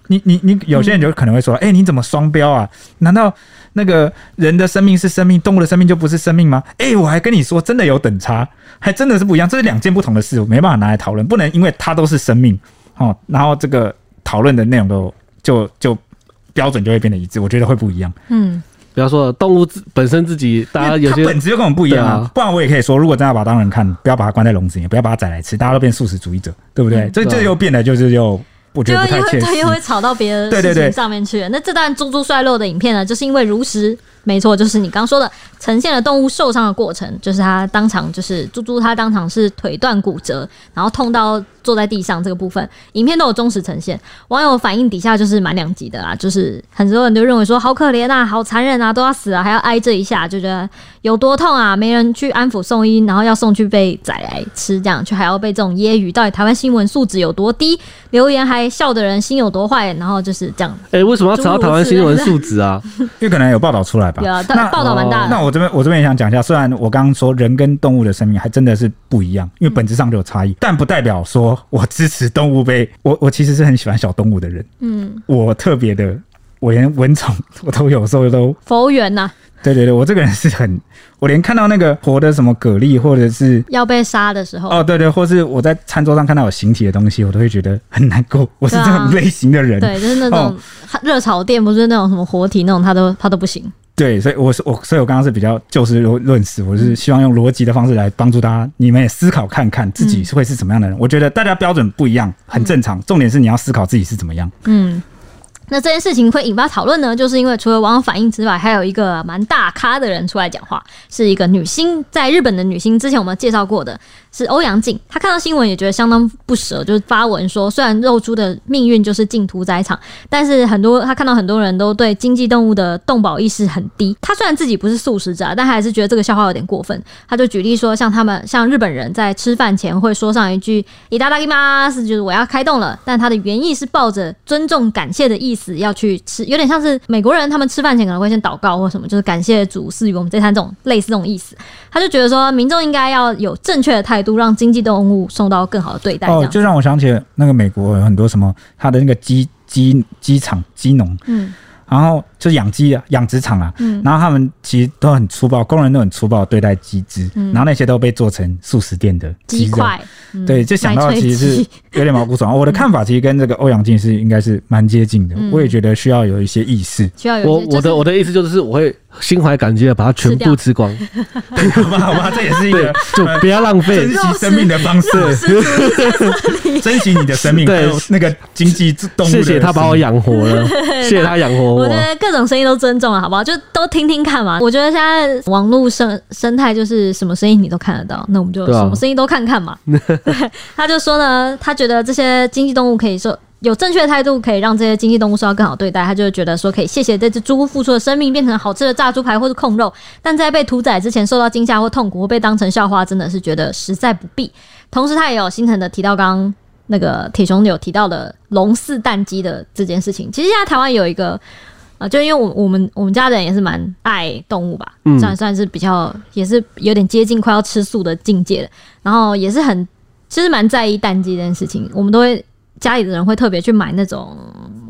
你你你有些人就可能会说，哎、嗯欸，你怎么双标啊？难道那个人的生命是生命，动物的生命就不是生命吗？哎、欸，我还跟你说，真的有等差，还真的是不一样，这是两件不同的事，我没办法拿来讨论，不能因为它都是生命哦，然后这个讨论的内容都就就标准就会变得一致，我觉得会不一样，嗯。比方说，动物自本身自己，大家有些本质就跟我们不一样啊。啊不然我也可以说，如果真的要把它当人看，不要把它关在笼子里，不要把它宰来吃，大家都变素食主义者，对不对？嗯、这这又变得就是又我觉得不太切实，又会吵到别的事情上面去。对对对，那这段猪猪衰落的影片呢，就是因为如实。没错，就是你刚说的，呈现了动物受伤的过程，就是它当场就是猪猪，它当场是腿断骨折，然后痛到坐在地上这个部分，影片都有忠实呈现。网友反应底下就是蛮两极的啦，就是很多人都认为说好可怜啊，好残忍啊，都要死啊，还要挨这一下，就觉得有多痛啊，没人去安抚送医，然后要送去被宰来吃，这样却还要被这种揶揄，到底台湾新闻素质有多低？留言还笑的人心有多坏？然后就是这样。哎、欸，为什么要查到台湾新闻素质啊？因为可能有报道出来。有啊，但报道蛮大的。那我这边我这边也想讲一下，虽然我刚刚说人跟动物的生命还真的是不一样，因为本质上就有差异，但不代表说我支持动物被我我其实是很喜欢小动物的人。嗯，我特别的，我连蚊虫我都有时候都 佛缘呐。对对对，我这个人是很，我连看到那个活的什么蛤蜊，或者是要被杀的时候，哦对对，或是我在餐桌上看到有形体的东西，我都会觉得很难过。我是这种类型的人，对，啊、对，就是那种热炒店，不是那种什么活体那种，他都他都不行。对，所以我是我，所以我刚刚是比较就事论事，我是希望用逻辑的方式来帮助大家，你们也思考看看自己会是什么样的人。嗯、我觉得大家标准不一样，很正常。重点是你要思考自己是怎么样。嗯。那这件事情会引发讨论呢，就是因为除了网友反应之外，还有一个蛮大咖的人出来讲话，是一个女星，在日本的女星，之前我们介绍过的是欧阳靖。她看到新闻也觉得相当不舍，就是发文说，虽然肉猪的命运就是进屠宰场，但是很多她看到很多人都对经济动物的动保意识很低。她虽然自己不是素食者，但还是觉得这个笑话有点过分。她就举例说，像他们像日本人在吃饭前会说上一句“いただきます”，就是我要开动了，但他的原意是抱着尊重感谢的意思。死要去吃，有点像是美国人，他们吃饭前可能会先祷告或什么，就是感谢主赐予我们这餐，这种类似这种意思。他就觉得说，民众应该要有正确的态度， 让经济动物受到更好的对待。哦，就让我想起那个美国有很多什么，他的那个鸡鸡鸡场鸡农，嗯。然后就是养鸡啊，养殖场啊，嗯，然后他们其实都很粗暴，工人都很粗暴对待鸡只，嗯，然后那些都被做成素食店的鸡块，嗯，对，就想到其实是有点毛骨悚然。我的看法其实跟这个欧阳靖是应该是蛮接近的，嗯，我也觉得需要有一些意识，需要有我我的我的意思就是我会。心怀感激的把它全部吃光，好吧，好吧，这也是一个 就不要浪费。珍惜生命的方式，珍惜你的生命。对，那个经济动物，谢谢他把我养活了，谢谢他养活我。各种声音都尊重了，好不好？就都听听看嘛。我觉得现在网络生生态就是什么声音你都看得到，那我们就什么声音都看看嘛。对，他就说呢，他觉得这些经济动物可以受。有正确的态度，可以让这些经济动物受到更好对待，他就会觉得说可以谢谢这只猪付出的生命变成好吃的炸猪排或是控肉，但在被屠宰之前受到惊吓或痛苦或被当成笑话，真的是觉得实在不必。同时，他也有心疼的提到刚刚那个铁雄有提到的龙四蛋鸡的这件事情。其实现在台湾有一个。啊，就因为我我们我们家人也是蛮爱动物吧，嗯，算算是比较也是有点接近快要吃素的境界了，然后也是很其实蛮在意蛋鸡这件事情，我们都会家里的人会特别去买那种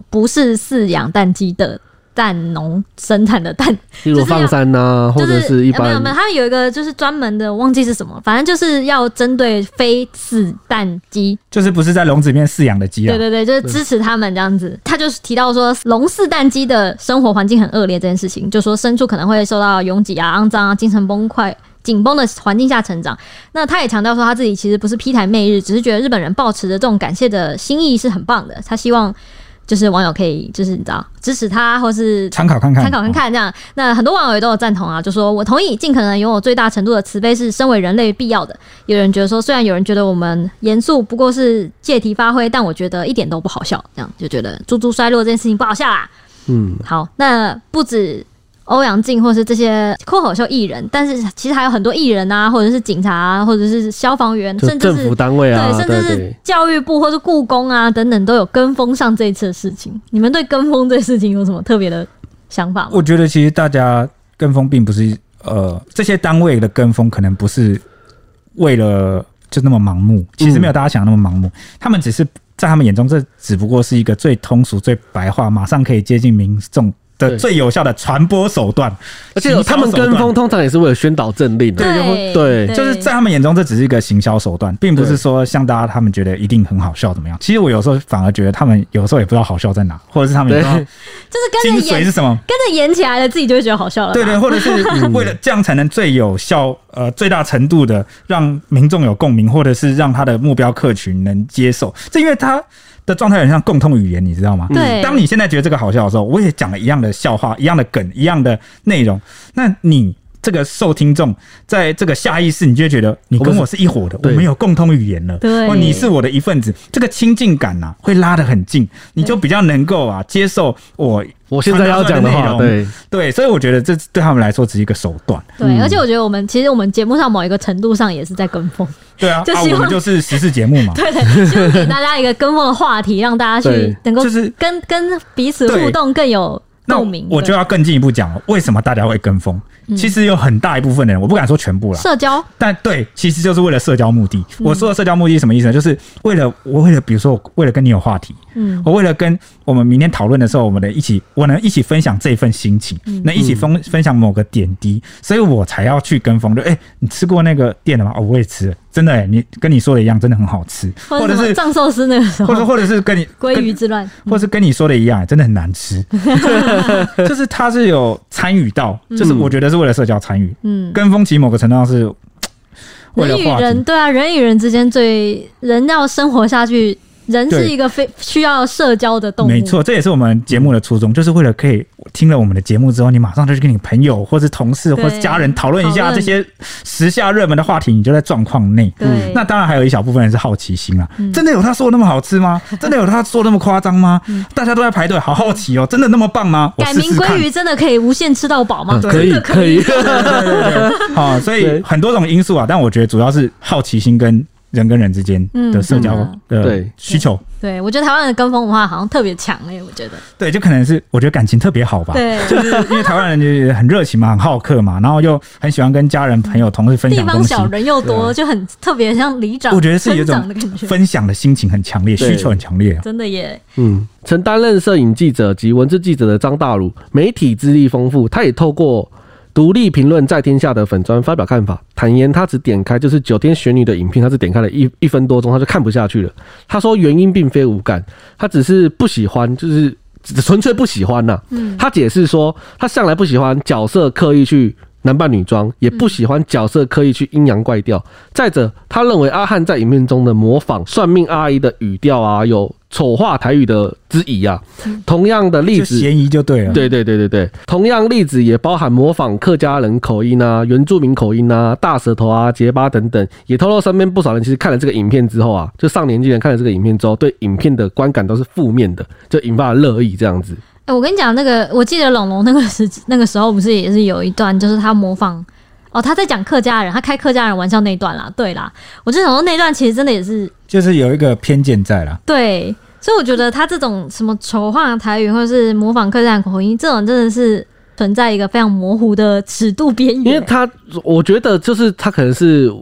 不是饲养蛋鸡的。蛋农生产的蛋，例如放山呐、啊，或者是一般、就是、没有没有，他们有一个就是专门的，忘记是什么，反正就是要针对非死蛋鸡，就是不是在笼子里面饲养的鸡啊。对对对，就是支持他们这样子。他就是提到说，笼饲蛋鸡的生活环境很恶劣这件事情，就说牲畜可能会受到拥挤啊、肮脏啊、精神崩溃、紧绷的环境下成长。那他也强调说，他自己其实不是批台媚日，只是觉得日本人抱持的这种感谢的心意是很棒的。他希望。就是网友可以，就是你知道支持他，或是参考看看，参考看看这样。那很多网友也都有赞同啊，就说我同意，尽可能拥有最大程度的慈悲是身为人类必要的。有人觉得说，虽然有人觉得我们严肃不过是借题发挥，但我觉得一点都不好笑。这样就觉得猪猪衰落这件事情不好笑啦。嗯，好，那不止。欧阳靖或是这些脱口秀艺人，但是其实还有很多艺人啊，或者是警察啊，或者是消防员，甚至是政府单位啊，对，甚至是教育部或是故宫啊等等，都有跟风上这一次的事情。你们对跟风这事情有什么特别的想法吗？我觉得其实大家跟风并不是呃，这些单位的跟风可能不是为了就那么盲目，其实没有大家想的那么盲目，嗯、他们只是在他们眼中，这只不过是一个最通俗、最白话，马上可以接近民众。的最有效的传播手段，而且他们跟风通常也是为了宣导政令的，对。对，就是在他们眼中这只是一个行销手段，并不是说像大家他们觉得一定很好笑怎么样。其实我有时候反而觉得他们有时候也不知道好笑在哪，或者是他们就是跟着演是什么，跟着演起来了，自己就会觉得好笑了。对对，或者是为了这样才能最有效呃最大程度的让民众有共鸣，或者是让他的目标客群能接受，这因为他。的状态很像共通语言，你知道吗？对。当你现在觉得这个好笑的时候，我也讲了一样的笑话，一样的梗，一样的内容。那你这个受听众在这个下意识，你就会觉得你跟我是一伙的，我们有共通语言了。对。你是我的一份子，这个亲近感呐、啊，会拉得很近，你就比较能够啊接受我。我现在要讲的话，对对，所以我觉得这对他们来说只是一个手段。对，而且我觉得我们其实我们节目上某一个程度上也是在跟风。对啊，就希望、啊、我们就是时事节目嘛。对，对，希望给大家一个跟风的话题，让大家去 能够就是跟跟彼此互动更有共鸣。我就要更进一步讲了，为什么大家会跟风？其实有很大一部分的人，我不敢说全部了。社交，但对，其实就是为了社交目的。我说的社交目的是什么意思呢？就是为了我为了，比如说我为了跟你有话题，嗯，我为了跟我们明天讨论的时候，我们的一起，我能一起分享这份心情，能一起分分享某个点滴，所以我才要去跟风。就哎，你吃过那个店的吗？哦，我也吃了，真的哎，你跟你说的一样，真的很好吃。或者是藏寿司那个时候，或者或者是跟你 鲑鱼之乱，或者是跟你说的一样，真的很难吃。就是他是有参与到，就是我觉得是。为了社交参与，嗯，跟风其实某个程度上是 人与人，对啊，人与人之间最人要生活下去。人是一个非需要社交的动物，没错，这也是我们节目的初衷，就是为了可以听了我们的节目之后，你马上就去跟你朋友或是同事或是家人讨论一下这些时下热门的话题，你就在状况内。对，那当然还有一小部分人是好奇心啊，真的有他说的那么好吃吗？真的有他说的那么夸张吗？大家都在排队，好好奇哦，真的那么棒吗？改名鲑鱼真的可以无限吃到饱吗？可以，可以。好，所以很多种因素啊，但我觉得主要是好奇心跟。人跟人之间的社交的需求，对，我觉得台湾的跟风文化好像特别强诶，我觉得，对，就可能是我觉得感情特别好吧，对，就是因为台湾人就很热情嘛，很好客嘛，然后又很喜欢跟家人、朋友、同事分享东西，地方小人又多，就很特别像里长，我觉得是有一种分享的心情很强烈，需求很强烈，真的耶。嗯，曾担任摄影记者及文字记者的张大鲁，媒体资历丰富，他也透过。独立评论在天下的粉专发表看法，坦言他只点开就是九天玄女的影片，他只点开了一一分多钟，他就看不下去了。他说原因并非无感，他只是不喜欢，就是纯粹不喜欢呐。嗯，他解释说他向来不喜欢角色刻意去男扮女装，也不喜欢角色刻意去阴阳怪调。再者，他认为阿汉在影片中的模仿算命阿姨的语调啊，有丑化台语的之疑啊。同样的例子，嫌疑就对了。对对对对对，同样例子也包含模仿客家人口音啊、原住民口音啊、大舌头啊、结巴等等。也透露身边不少人其实看了这个影片之后啊，就上年纪人看了这个影片之后，对影片的观感都是负面的，就引发了热议这样子。哎、欸，我跟你讲，那个我记得龙龙那个时那个时候不是也是有一段，就是他模仿哦，他在讲客家人，他开客家人玩笑那一段啦。对啦，我就想说那段其实真的也是，就是有一个偏见在啦。对，所以我觉得他这种什么丑化台语或者是模仿客家人口音，这种真的是存在一个非常模糊的尺度边缘。因为他，我觉得就是他可能是。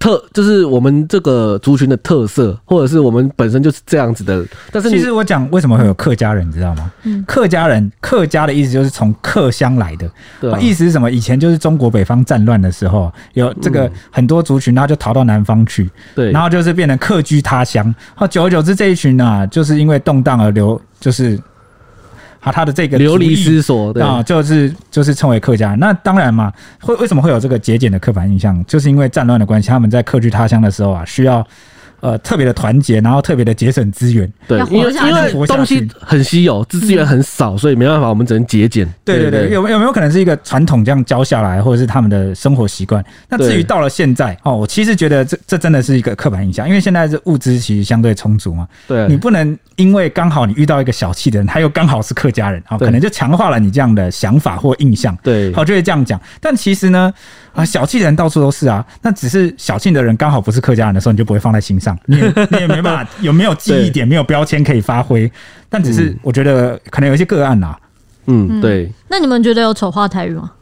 特就是我们这个族群的特色，或者是我们本身就是这样子的。但是其实我讲为什么会有客家人，你知道吗？嗯，客家人，客家的意思就是从客乡来的。对，意思是什么？以前就是中国北方战乱的时候，有这个很多族群，然后就逃到南方去。对，然后就是变成客居他乡。好，久而久之，这一群呢，就是因为动荡而流，就是。好，他的这个流离失所，啊，就是就是称为客家人。那当然嘛，会为什么会有这个节俭的刻板印象？就是因为战乱的关系，他们在客居他乡的时候啊，需要。呃，特别的团结，然后特别的节省资源，对，因为因为东西很稀有，资资源很少，所以没办法，我们只能节俭。对对对，有有没有可能是一个传统这样教下来，或者是他们的生活习惯？那至于到了现在哦，我其实觉得这这真的是一个刻板印象，因为现在是物资其实相对充足嘛，对，你不能因为刚好你遇到一个小气的人，他又刚好是客家人，哦，可能就强化了你这样的想法或印象，对，好，就会这样讲。但其实呢，啊，小气的人到处都是啊，那只是小气的人刚好不是客家人的时候，你就不会放在心上。你也你也没办法，有没有记忆点，没有标签可以发挥，但只是我觉得可能有一些个案呐。嗯，对。那你们觉得有丑化台语吗？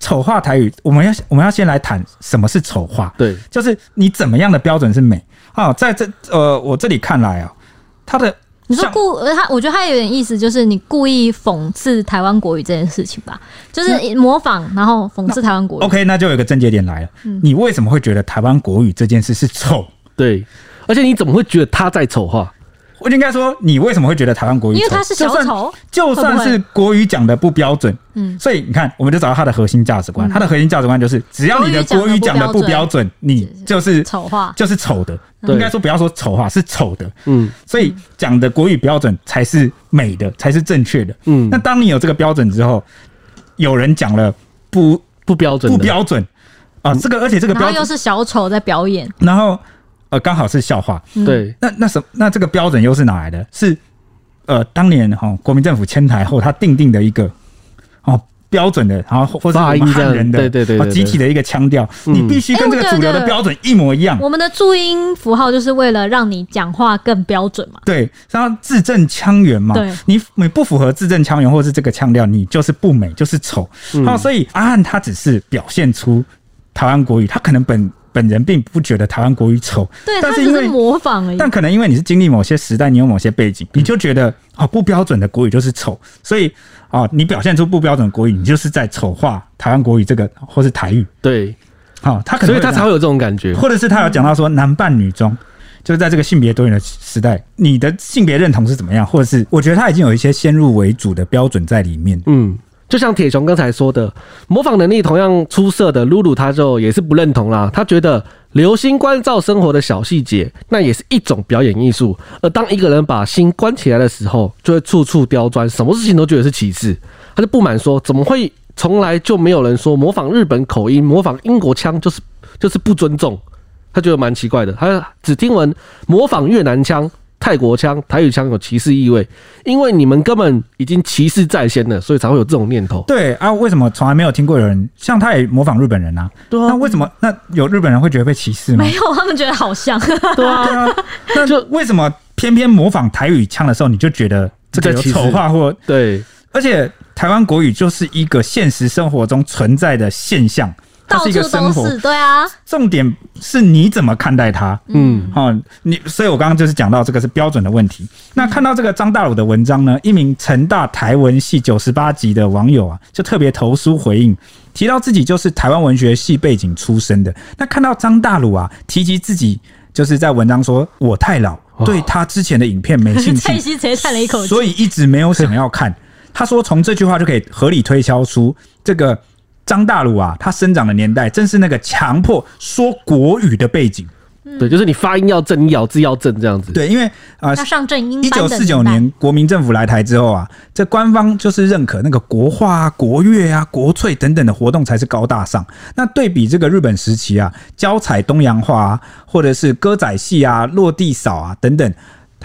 丑化台语，我们要我们要先来谈什么是丑化。对，就是你怎么样的标准是美啊？在这呃，我这里看来啊，他的。你说故呃他，我觉得他有点意思，就是你故意讽刺台湾国语这件事情吧，就是模仿，然后讽刺台湾国语。OK，那就有一个症结点来了。嗯，你为什么会觉得台湾国语这件事是丑？对，而且你怎么会觉得他在丑化？我应该说，你为什么会觉得台湾国语？因为他是小丑，就算是国语讲的不标准，嗯，所以你看，我们就找到他的核心价值观。他的核心价值观就是，只要你的国语讲的不标准，你就是丑话，就是丑的。应该说不要说丑话，是丑的。嗯，所以讲的国语标准才是美的，才是正确的。嗯，那当你有这个标准之后，有人讲了不不标准，不标准啊，这个而且这个标准又是小丑在表演，然后。呃，刚好是笑话。对，那那什那这个标准又是哪来的？是呃，当年哈国民政府迁台后，他定定的一个哦标准的，然后或者我们汉人的对对对集体的一个腔调，你必须跟这个主流的标准一模一样。我们的注音符号就是为了让你讲话更标准嘛。对，然后字正腔圆嘛。对，你你不符合字正腔圆或是这个腔调，你就是不美，就是丑。好，所以阿汉他只是表现出台湾国语，他可能本。本人并不觉得台湾国语丑，对，但是因为模仿而已。但可能因为你是经历某些时代，你有某些背景，你就觉得啊，不标准的国语就是丑，所以啊，你表现出不标准的国语，你就是在丑化台湾国语这个或是台语。对，好，他可能所以他才会有这种感觉，或者是他有讲到说男扮女装，就是在这个性别多元的时代，你的性别认同是怎么样，或者是我觉得他已经有一些先入为主的标准在里面。嗯。就像铁雄刚才说的，模仿能力同样出色的露露，他就也是不认同啦。他觉得留心关照生活的小细节，那也是一种表演艺术。而当一个人把心关起来的时候，就会处处刁钻，什么事情都觉得是歧视。他就不满说，怎么会从来就没有人说模仿日本口音、模仿英国腔就是就是不尊重？他觉得蛮奇怪的。他只听闻模仿越南腔。泰国腔、台语腔有歧视意味，因为你们根本已经歧视在先了，所以才会有这种念头。对啊，为什么从来没有听过有人像他也模仿日本人啊？对啊，那为什么那有日本人会觉得被歧视吗？没有，他们觉得好像。对啊，那 就为什么偏偏模仿台语腔的时候，你就觉得这个有丑化或对？而且台湾国语就是一个现实生活中存在的现象。它是一个生活，对啊。重点是你怎么看待它，嗯，好，你，所以我刚刚就是讲到这个是标准的问题。那看到这个张大鲁的文章呢，一名成大台文系九十八级的网友啊，就特别投书回应，提到自己就是台湾文学系背景出身的。那看到张大鲁啊，提及自己就是在文章说我太老，对他之前的影片没兴趣，蔡西直接叹了一口气，所以一直没有想要看。他说从这句话就可以合理推敲出这个。张大鲁啊，他生长的年代正是那个强迫说国语的背景。对，就是你发音要正，你咬字要正，这样子。对，因为啊，要上正音。一九四九年国民政府来台之后啊，这官方就是认可那个国画啊、国乐啊、国粹等等的活动才是高大上。那对比这个日本时期啊，教彩东洋画啊，或者是歌仔戏啊、落地扫啊等等。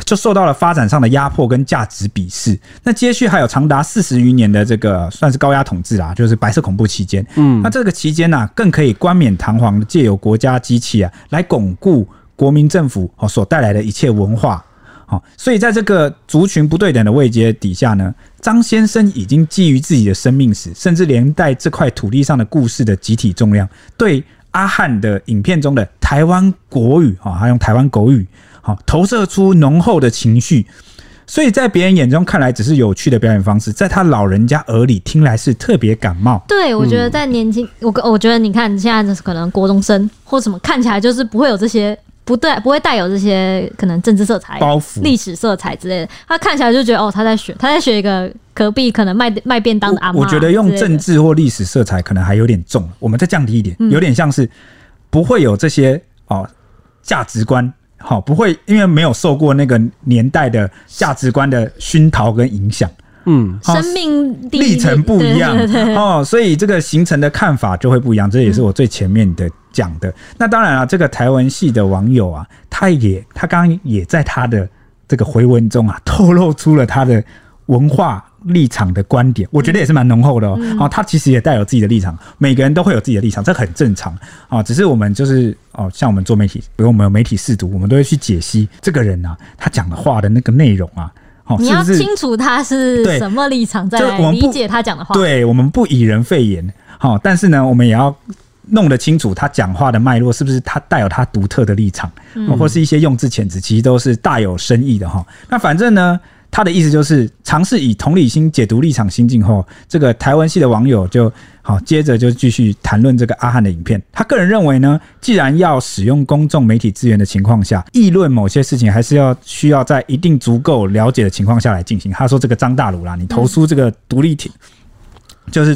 就受到了发展上的压迫跟价值鄙视。那接续还有长达四十余年的这个算是高压统治啦，就是白色恐怖期间。嗯，那这个期间呢、啊，更可以冠冕堂皇的借由国家机器啊，来巩固国民政府哦所带来的一切文化。好，所以在这个族群不对等的位阶底下呢，张先生已经基于自己的生命史，甚至连带这块土地上的故事的集体重量，对阿汉的影片中的台湾国语啊，他用台湾国语。好，投射出浓厚的情绪，所以在别人眼中看来只是有趣的表演方式，在他老人家耳里听来是特别感冒。对，我觉得在年轻，我我觉得你看现在可能国中生或什么看起来就是不会有这些不对，不会带有这些可能政治色彩、包袱、历史色彩之类的。他看起来就觉得哦，他在学，他在学一个隔壁可能卖卖便当的阿妈。我觉得用政治或历史色彩可能还有点重，我们再降低一点，有点像是不会有这些哦价值观。好，不会，因为没有受过那个年代的价值观的熏陶跟影响，嗯，生命历程不一样 哦，所以这个形成的看法就会不一样。这也是我最前面的讲的。嗯、那当然了，这个台文系的网友啊，他也他刚刚也在他的这个回文中啊，透露出了他的文化。立场的观点，我觉得也是蛮浓厚的哦。嗯、哦，他其实也带有自己的立场，每个人都会有自己的立场，这很正常啊、哦。只是我们就是哦，像我们做媒体，比如我们有媒体试读，我们都会去解析这个人啊，他讲的话的那个内容啊。哦，你要清楚他是什么立场，再来理解他讲的话。对，我们不以人废言，好、哦，但是呢，我们也要弄得清楚他讲话的脉络是不是他带有他独特的立场，嗯、或是一些用字遣词，其实都是大有深意的哈、哦。那反正呢。他的意思就是尝试以同理心解读立场心境后，这个台湾系的网友就好，接着就继续谈论这个阿汉的影片。他个人认为呢，既然要使用公众媒体资源的情况下，议论某些事情，还是要需要在一定足够了解的情况下来进行。他说：“这个张大鲁啦，你投书这个独立体，就是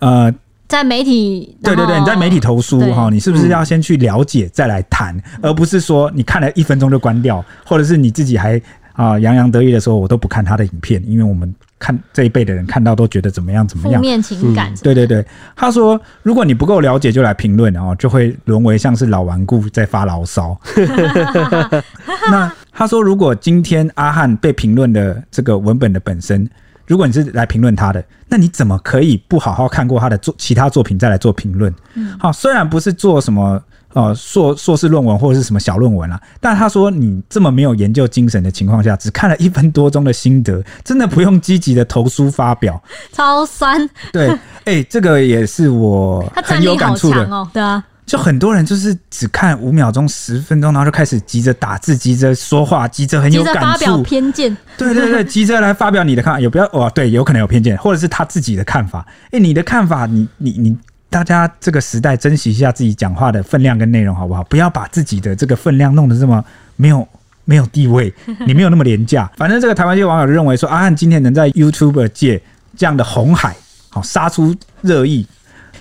呃，在媒体，对对对，你在媒体投书哈，你是不是要先去了解再来谈，而不是说你看了一分钟就关掉，或者是你自己还。”啊，洋洋得意的时候，我都不看他的影片，因为我们看这一辈的人看到都觉得怎么样怎么样，负面情感、嗯。对对对，他说，如果你不够了解就来评论，哦，就会沦为像是老顽固在发牢骚。那他说，如果今天阿汉被评论的这个文本的本身，如果你是来评论他的，那你怎么可以不好好看过他的作其他作品再来做评论？嗯，好，虽然不是做什么。哦，硕硕士论文或者是什么小论文啊？但他说你这么没有研究精神的情况下，只看了一分多钟的心得，真的不用积极的投书发表，超酸。对，哎、欸，这个也是我很有感触的哦。对啊，就很多人就是只看五秒钟、十分钟，然后就开始急着打字、急着说话、急着很有感触、发表偏见。对对对，急着来发表你的看法，有不要哦？对，有可能有偏见，或者是他自己的看法。哎、欸，你的看法，你你你。你大家这个时代珍惜一下自己讲话的分量跟内容，好不好？不要把自己的这个分量弄得这么没有没有地位，你没有那么廉价。反正这个台湾界网友就认为说，阿汉今天能在 YouTuber 界这样的红海，好杀出热议，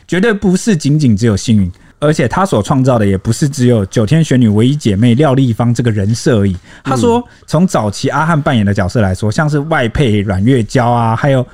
绝对不是仅仅只有幸运，而且他所创造的也不是只有九天玄女唯一姐妹廖丽芳这个人设而已。他说，从早期阿汉扮演的角色来说，像是外配阮月娇啊，还有。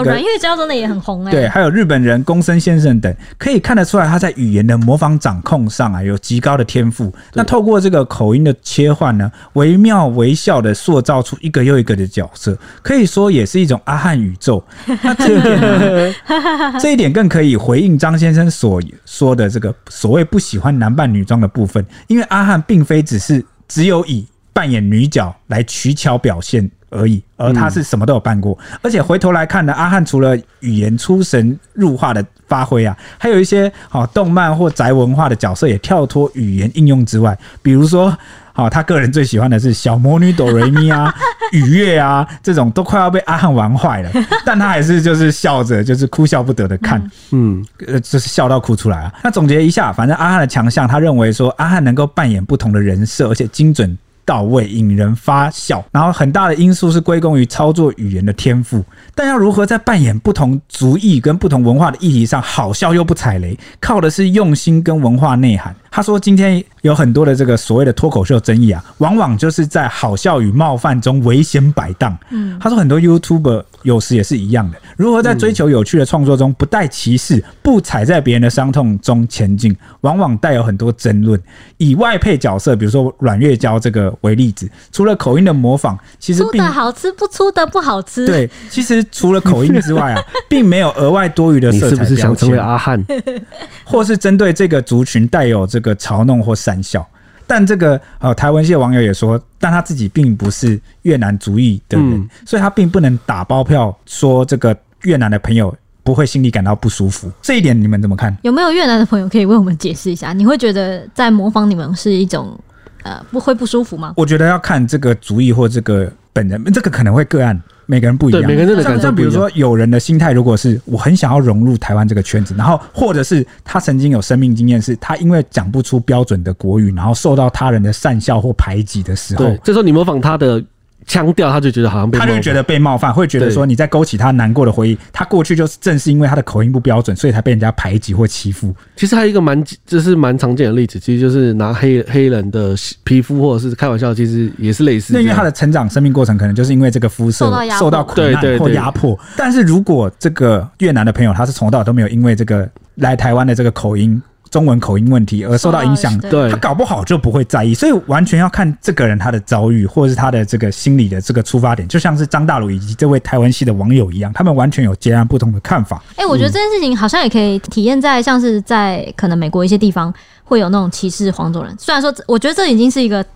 这个阮月娇真的也很红哎、欸，对，还有日本人宫森先生等，可以看得出来他在语言的模仿掌控上啊有极高的天赋。那透过这个口音的切换呢，惟妙惟肖的塑造出一个又一个的角色，可以说也是一种阿汉宇宙。那这一点呢，这一点更可以回应张先生所说的这个所谓不喜欢男扮女装的部分，因为阿汉并非只是只有以扮演女角来取巧表现。而已，而他是什么都有办过，嗯、而且回头来看呢，阿汉除了语言出神入化的发挥啊，还有一些好动漫或宅文化的角色也跳脱语言应用之外，比如说，好他个人最喜欢的是小魔女哆瑞咪啊、雨月啊这种，都快要被阿汉玩坏了，但他还是就是笑着，就是哭笑不得的看，嗯，呃，就是笑到哭出来啊。那总结一下，反正阿汉的强项，他认为说阿汉能够扮演不同的人设，而且精准。到位，引人发笑。然后很大的因素是归功于操作语言的天赋。但要如何在扮演不同族裔跟不同文化的议题上好笑又不踩雷，靠的是用心跟文化内涵。他说：“今天有很多的这个所谓的脱口秀争议啊，往往就是在好笑与冒犯中危险摆荡。”嗯，他说很多 YouTuber 有时也是一样的，如何在追求有趣的创作中不带歧视，不踩在别人的伤痛中前进，往往带有很多争论。以外配角色，比如说阮月娇这个为例子，除了口音的模仿，其实出的好吃，不出的不好吃。对，其实除了口音之外啊，并没有额外多余的色彩。你是不是想成为阿汉，或是针对这个族群带有这个？个嘲弄或讪笑，但这个呃台湾系的网友也说，但他自己并不是越南族裔的人，嗯、所以他并不能打包票说这个越南的朋友不会心里感到不舒服。这一点你们怎么看？有没有越南的朋友可以为我们解释一下？你会觉得在模仿你们是一种呃不会不舒服吗？我觉得要看这个主意或这个本人，这个可能会个案。每个人不一样，对，每个人的感受不一样。像比如说，有人的心态，如果是我很想要融入台湾这个圈子，然后或者是他曾经有生命经验，是他因为讲不出标准的国语，然后受到他人的讪笑或排挤的时候，对，这时候你模仿他的。腔调，他就觉得好像被，他就觉得被冒犯，会觉得说你在勾起他难过的回忆。他过去就是正是因为他的口音不标准，所以才被人家排挤或欺负。其实还有一个蛮，就是蛮常见的例子，其实就是拿黑黑人的皮肤，或者是开玩笑，其实也是类似。那因为他的成长生命过程，可能就是因为这个肤色受到苦难或压迫。但是如果这个越南的朋友，他是从头到尾都没有因为这个来台湾的这个口音。中文口音问题而受到影响，对，他搞不好就不会在意，所以完全要看这个人他的遭遇，或者是他的这个心理的这个出发点，就像是张大鲁以及这位台湾系的网友一样，他们完全有截然不同的看法。哎、欸，我觉得这件事情好像也可以体验在像是在可能美国一些地方会有那种歧视黄种人，虽然说我觉得这已经是一个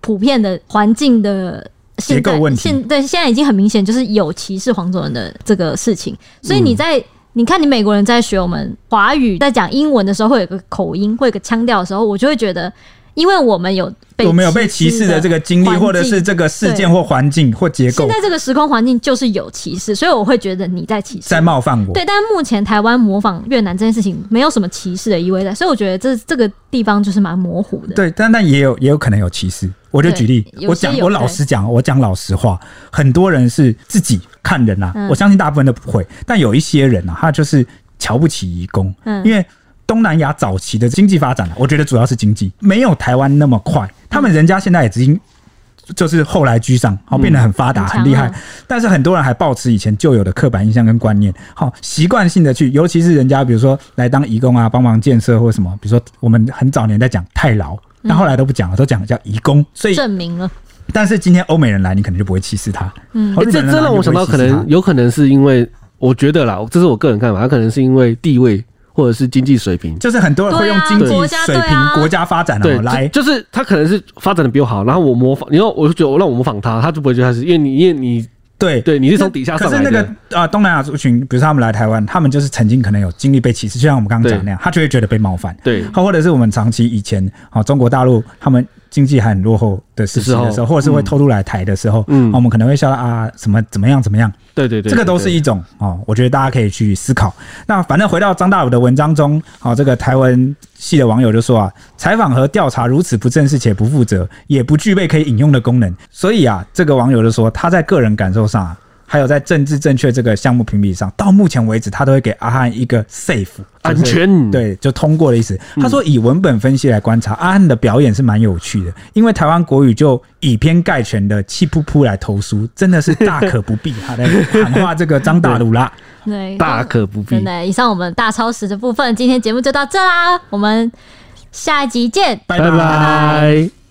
普遍的环境的结构问题，现对现在已经很明显就是有歧视黄种人的这个事情，所以你在。你看，你美国人在学我们华语，在讲英文的时候，会有个口音，会有个腔调的时候，我就会觉得，因为我们有被我们有被歧视的这个经历，或者是这个事件或环境或结构。现在这个时空环境就是有歧视，所以我会觉得你在歧视，在冒犯我。对，但目前台湾模仿越南这件事情，没有什么歧视的意味在，所以我觉得这这个地方就是蛮模糊的。对，但但也有也有可能有歧视。我就举例，我讲我老实讲，我讲老实话，很多人是自己看人啊，嗯、我相信大部分都不会，但有一些人啊，他就是瞧不起移工，嗯，因为东南亚早期的经济发展，我觉得主要是经济没有台湾那么快，他们人家现在也已经就是后来居上，好变得很发达、嗯、很厉害，但是很多人还抱持以前旧有的刻板印象跟观念，好习惯性的去，尤其是人家比如说来当义工啊，帮忙建设或什么，比如说我们很早年在讲泰劳。但后来都不讲了，都讲叫义工，所以证明了。但是今天欧美人来，你可能就不会歧视他。嗯，这这让我想到，可能有可能是因为，我觉得啦，这是我个人看法，他可能是因为地位或者是经济水平，就是很多人会用经济水平、国家发展的来，就是他可能是发展的比我好，然后我模仿，你说我就觉得我让我模仿他，他就不会觉得他是，因为你因为你。对对，你是从底下上来的。可是那个啊，东南亚族群，比如说他们来台湾，他们就是曾经可能有经历被歧视，就像我们刚刚讲那样，他就会觉得被冒犯。对，或者是我们长期以前啊，中国大陆他们。经济还很落后的时期的时候，或者是会偷渡来台的时候，嗯，我们可能会笑到啊，什么怎么样怎么样？对对对，这个都是一种哦，我觉得大家可以去思考。那反正回到张大武的文章中，哦，这个台湾系的网友就说啊，采访和调查如此不正式且不负责，也不具备可以引用的功能。所以啊，这个网友就说他在个人感受上啊。还有在政治正确这个项目评比上，到目前为止，他都会给阿汉一个 safe 安全，对，就通过的意思。他说，以文本分析来观察，阿汉的表演是蛮有趣的，因为台湾国语就以偏概全的气噗噗来投书，真的是大可不必。他在喊话这个张大鲁啦，对，大可不必。对，以上我们大超时的部分，今天节目就到这啦，我们下一集见，拜拜。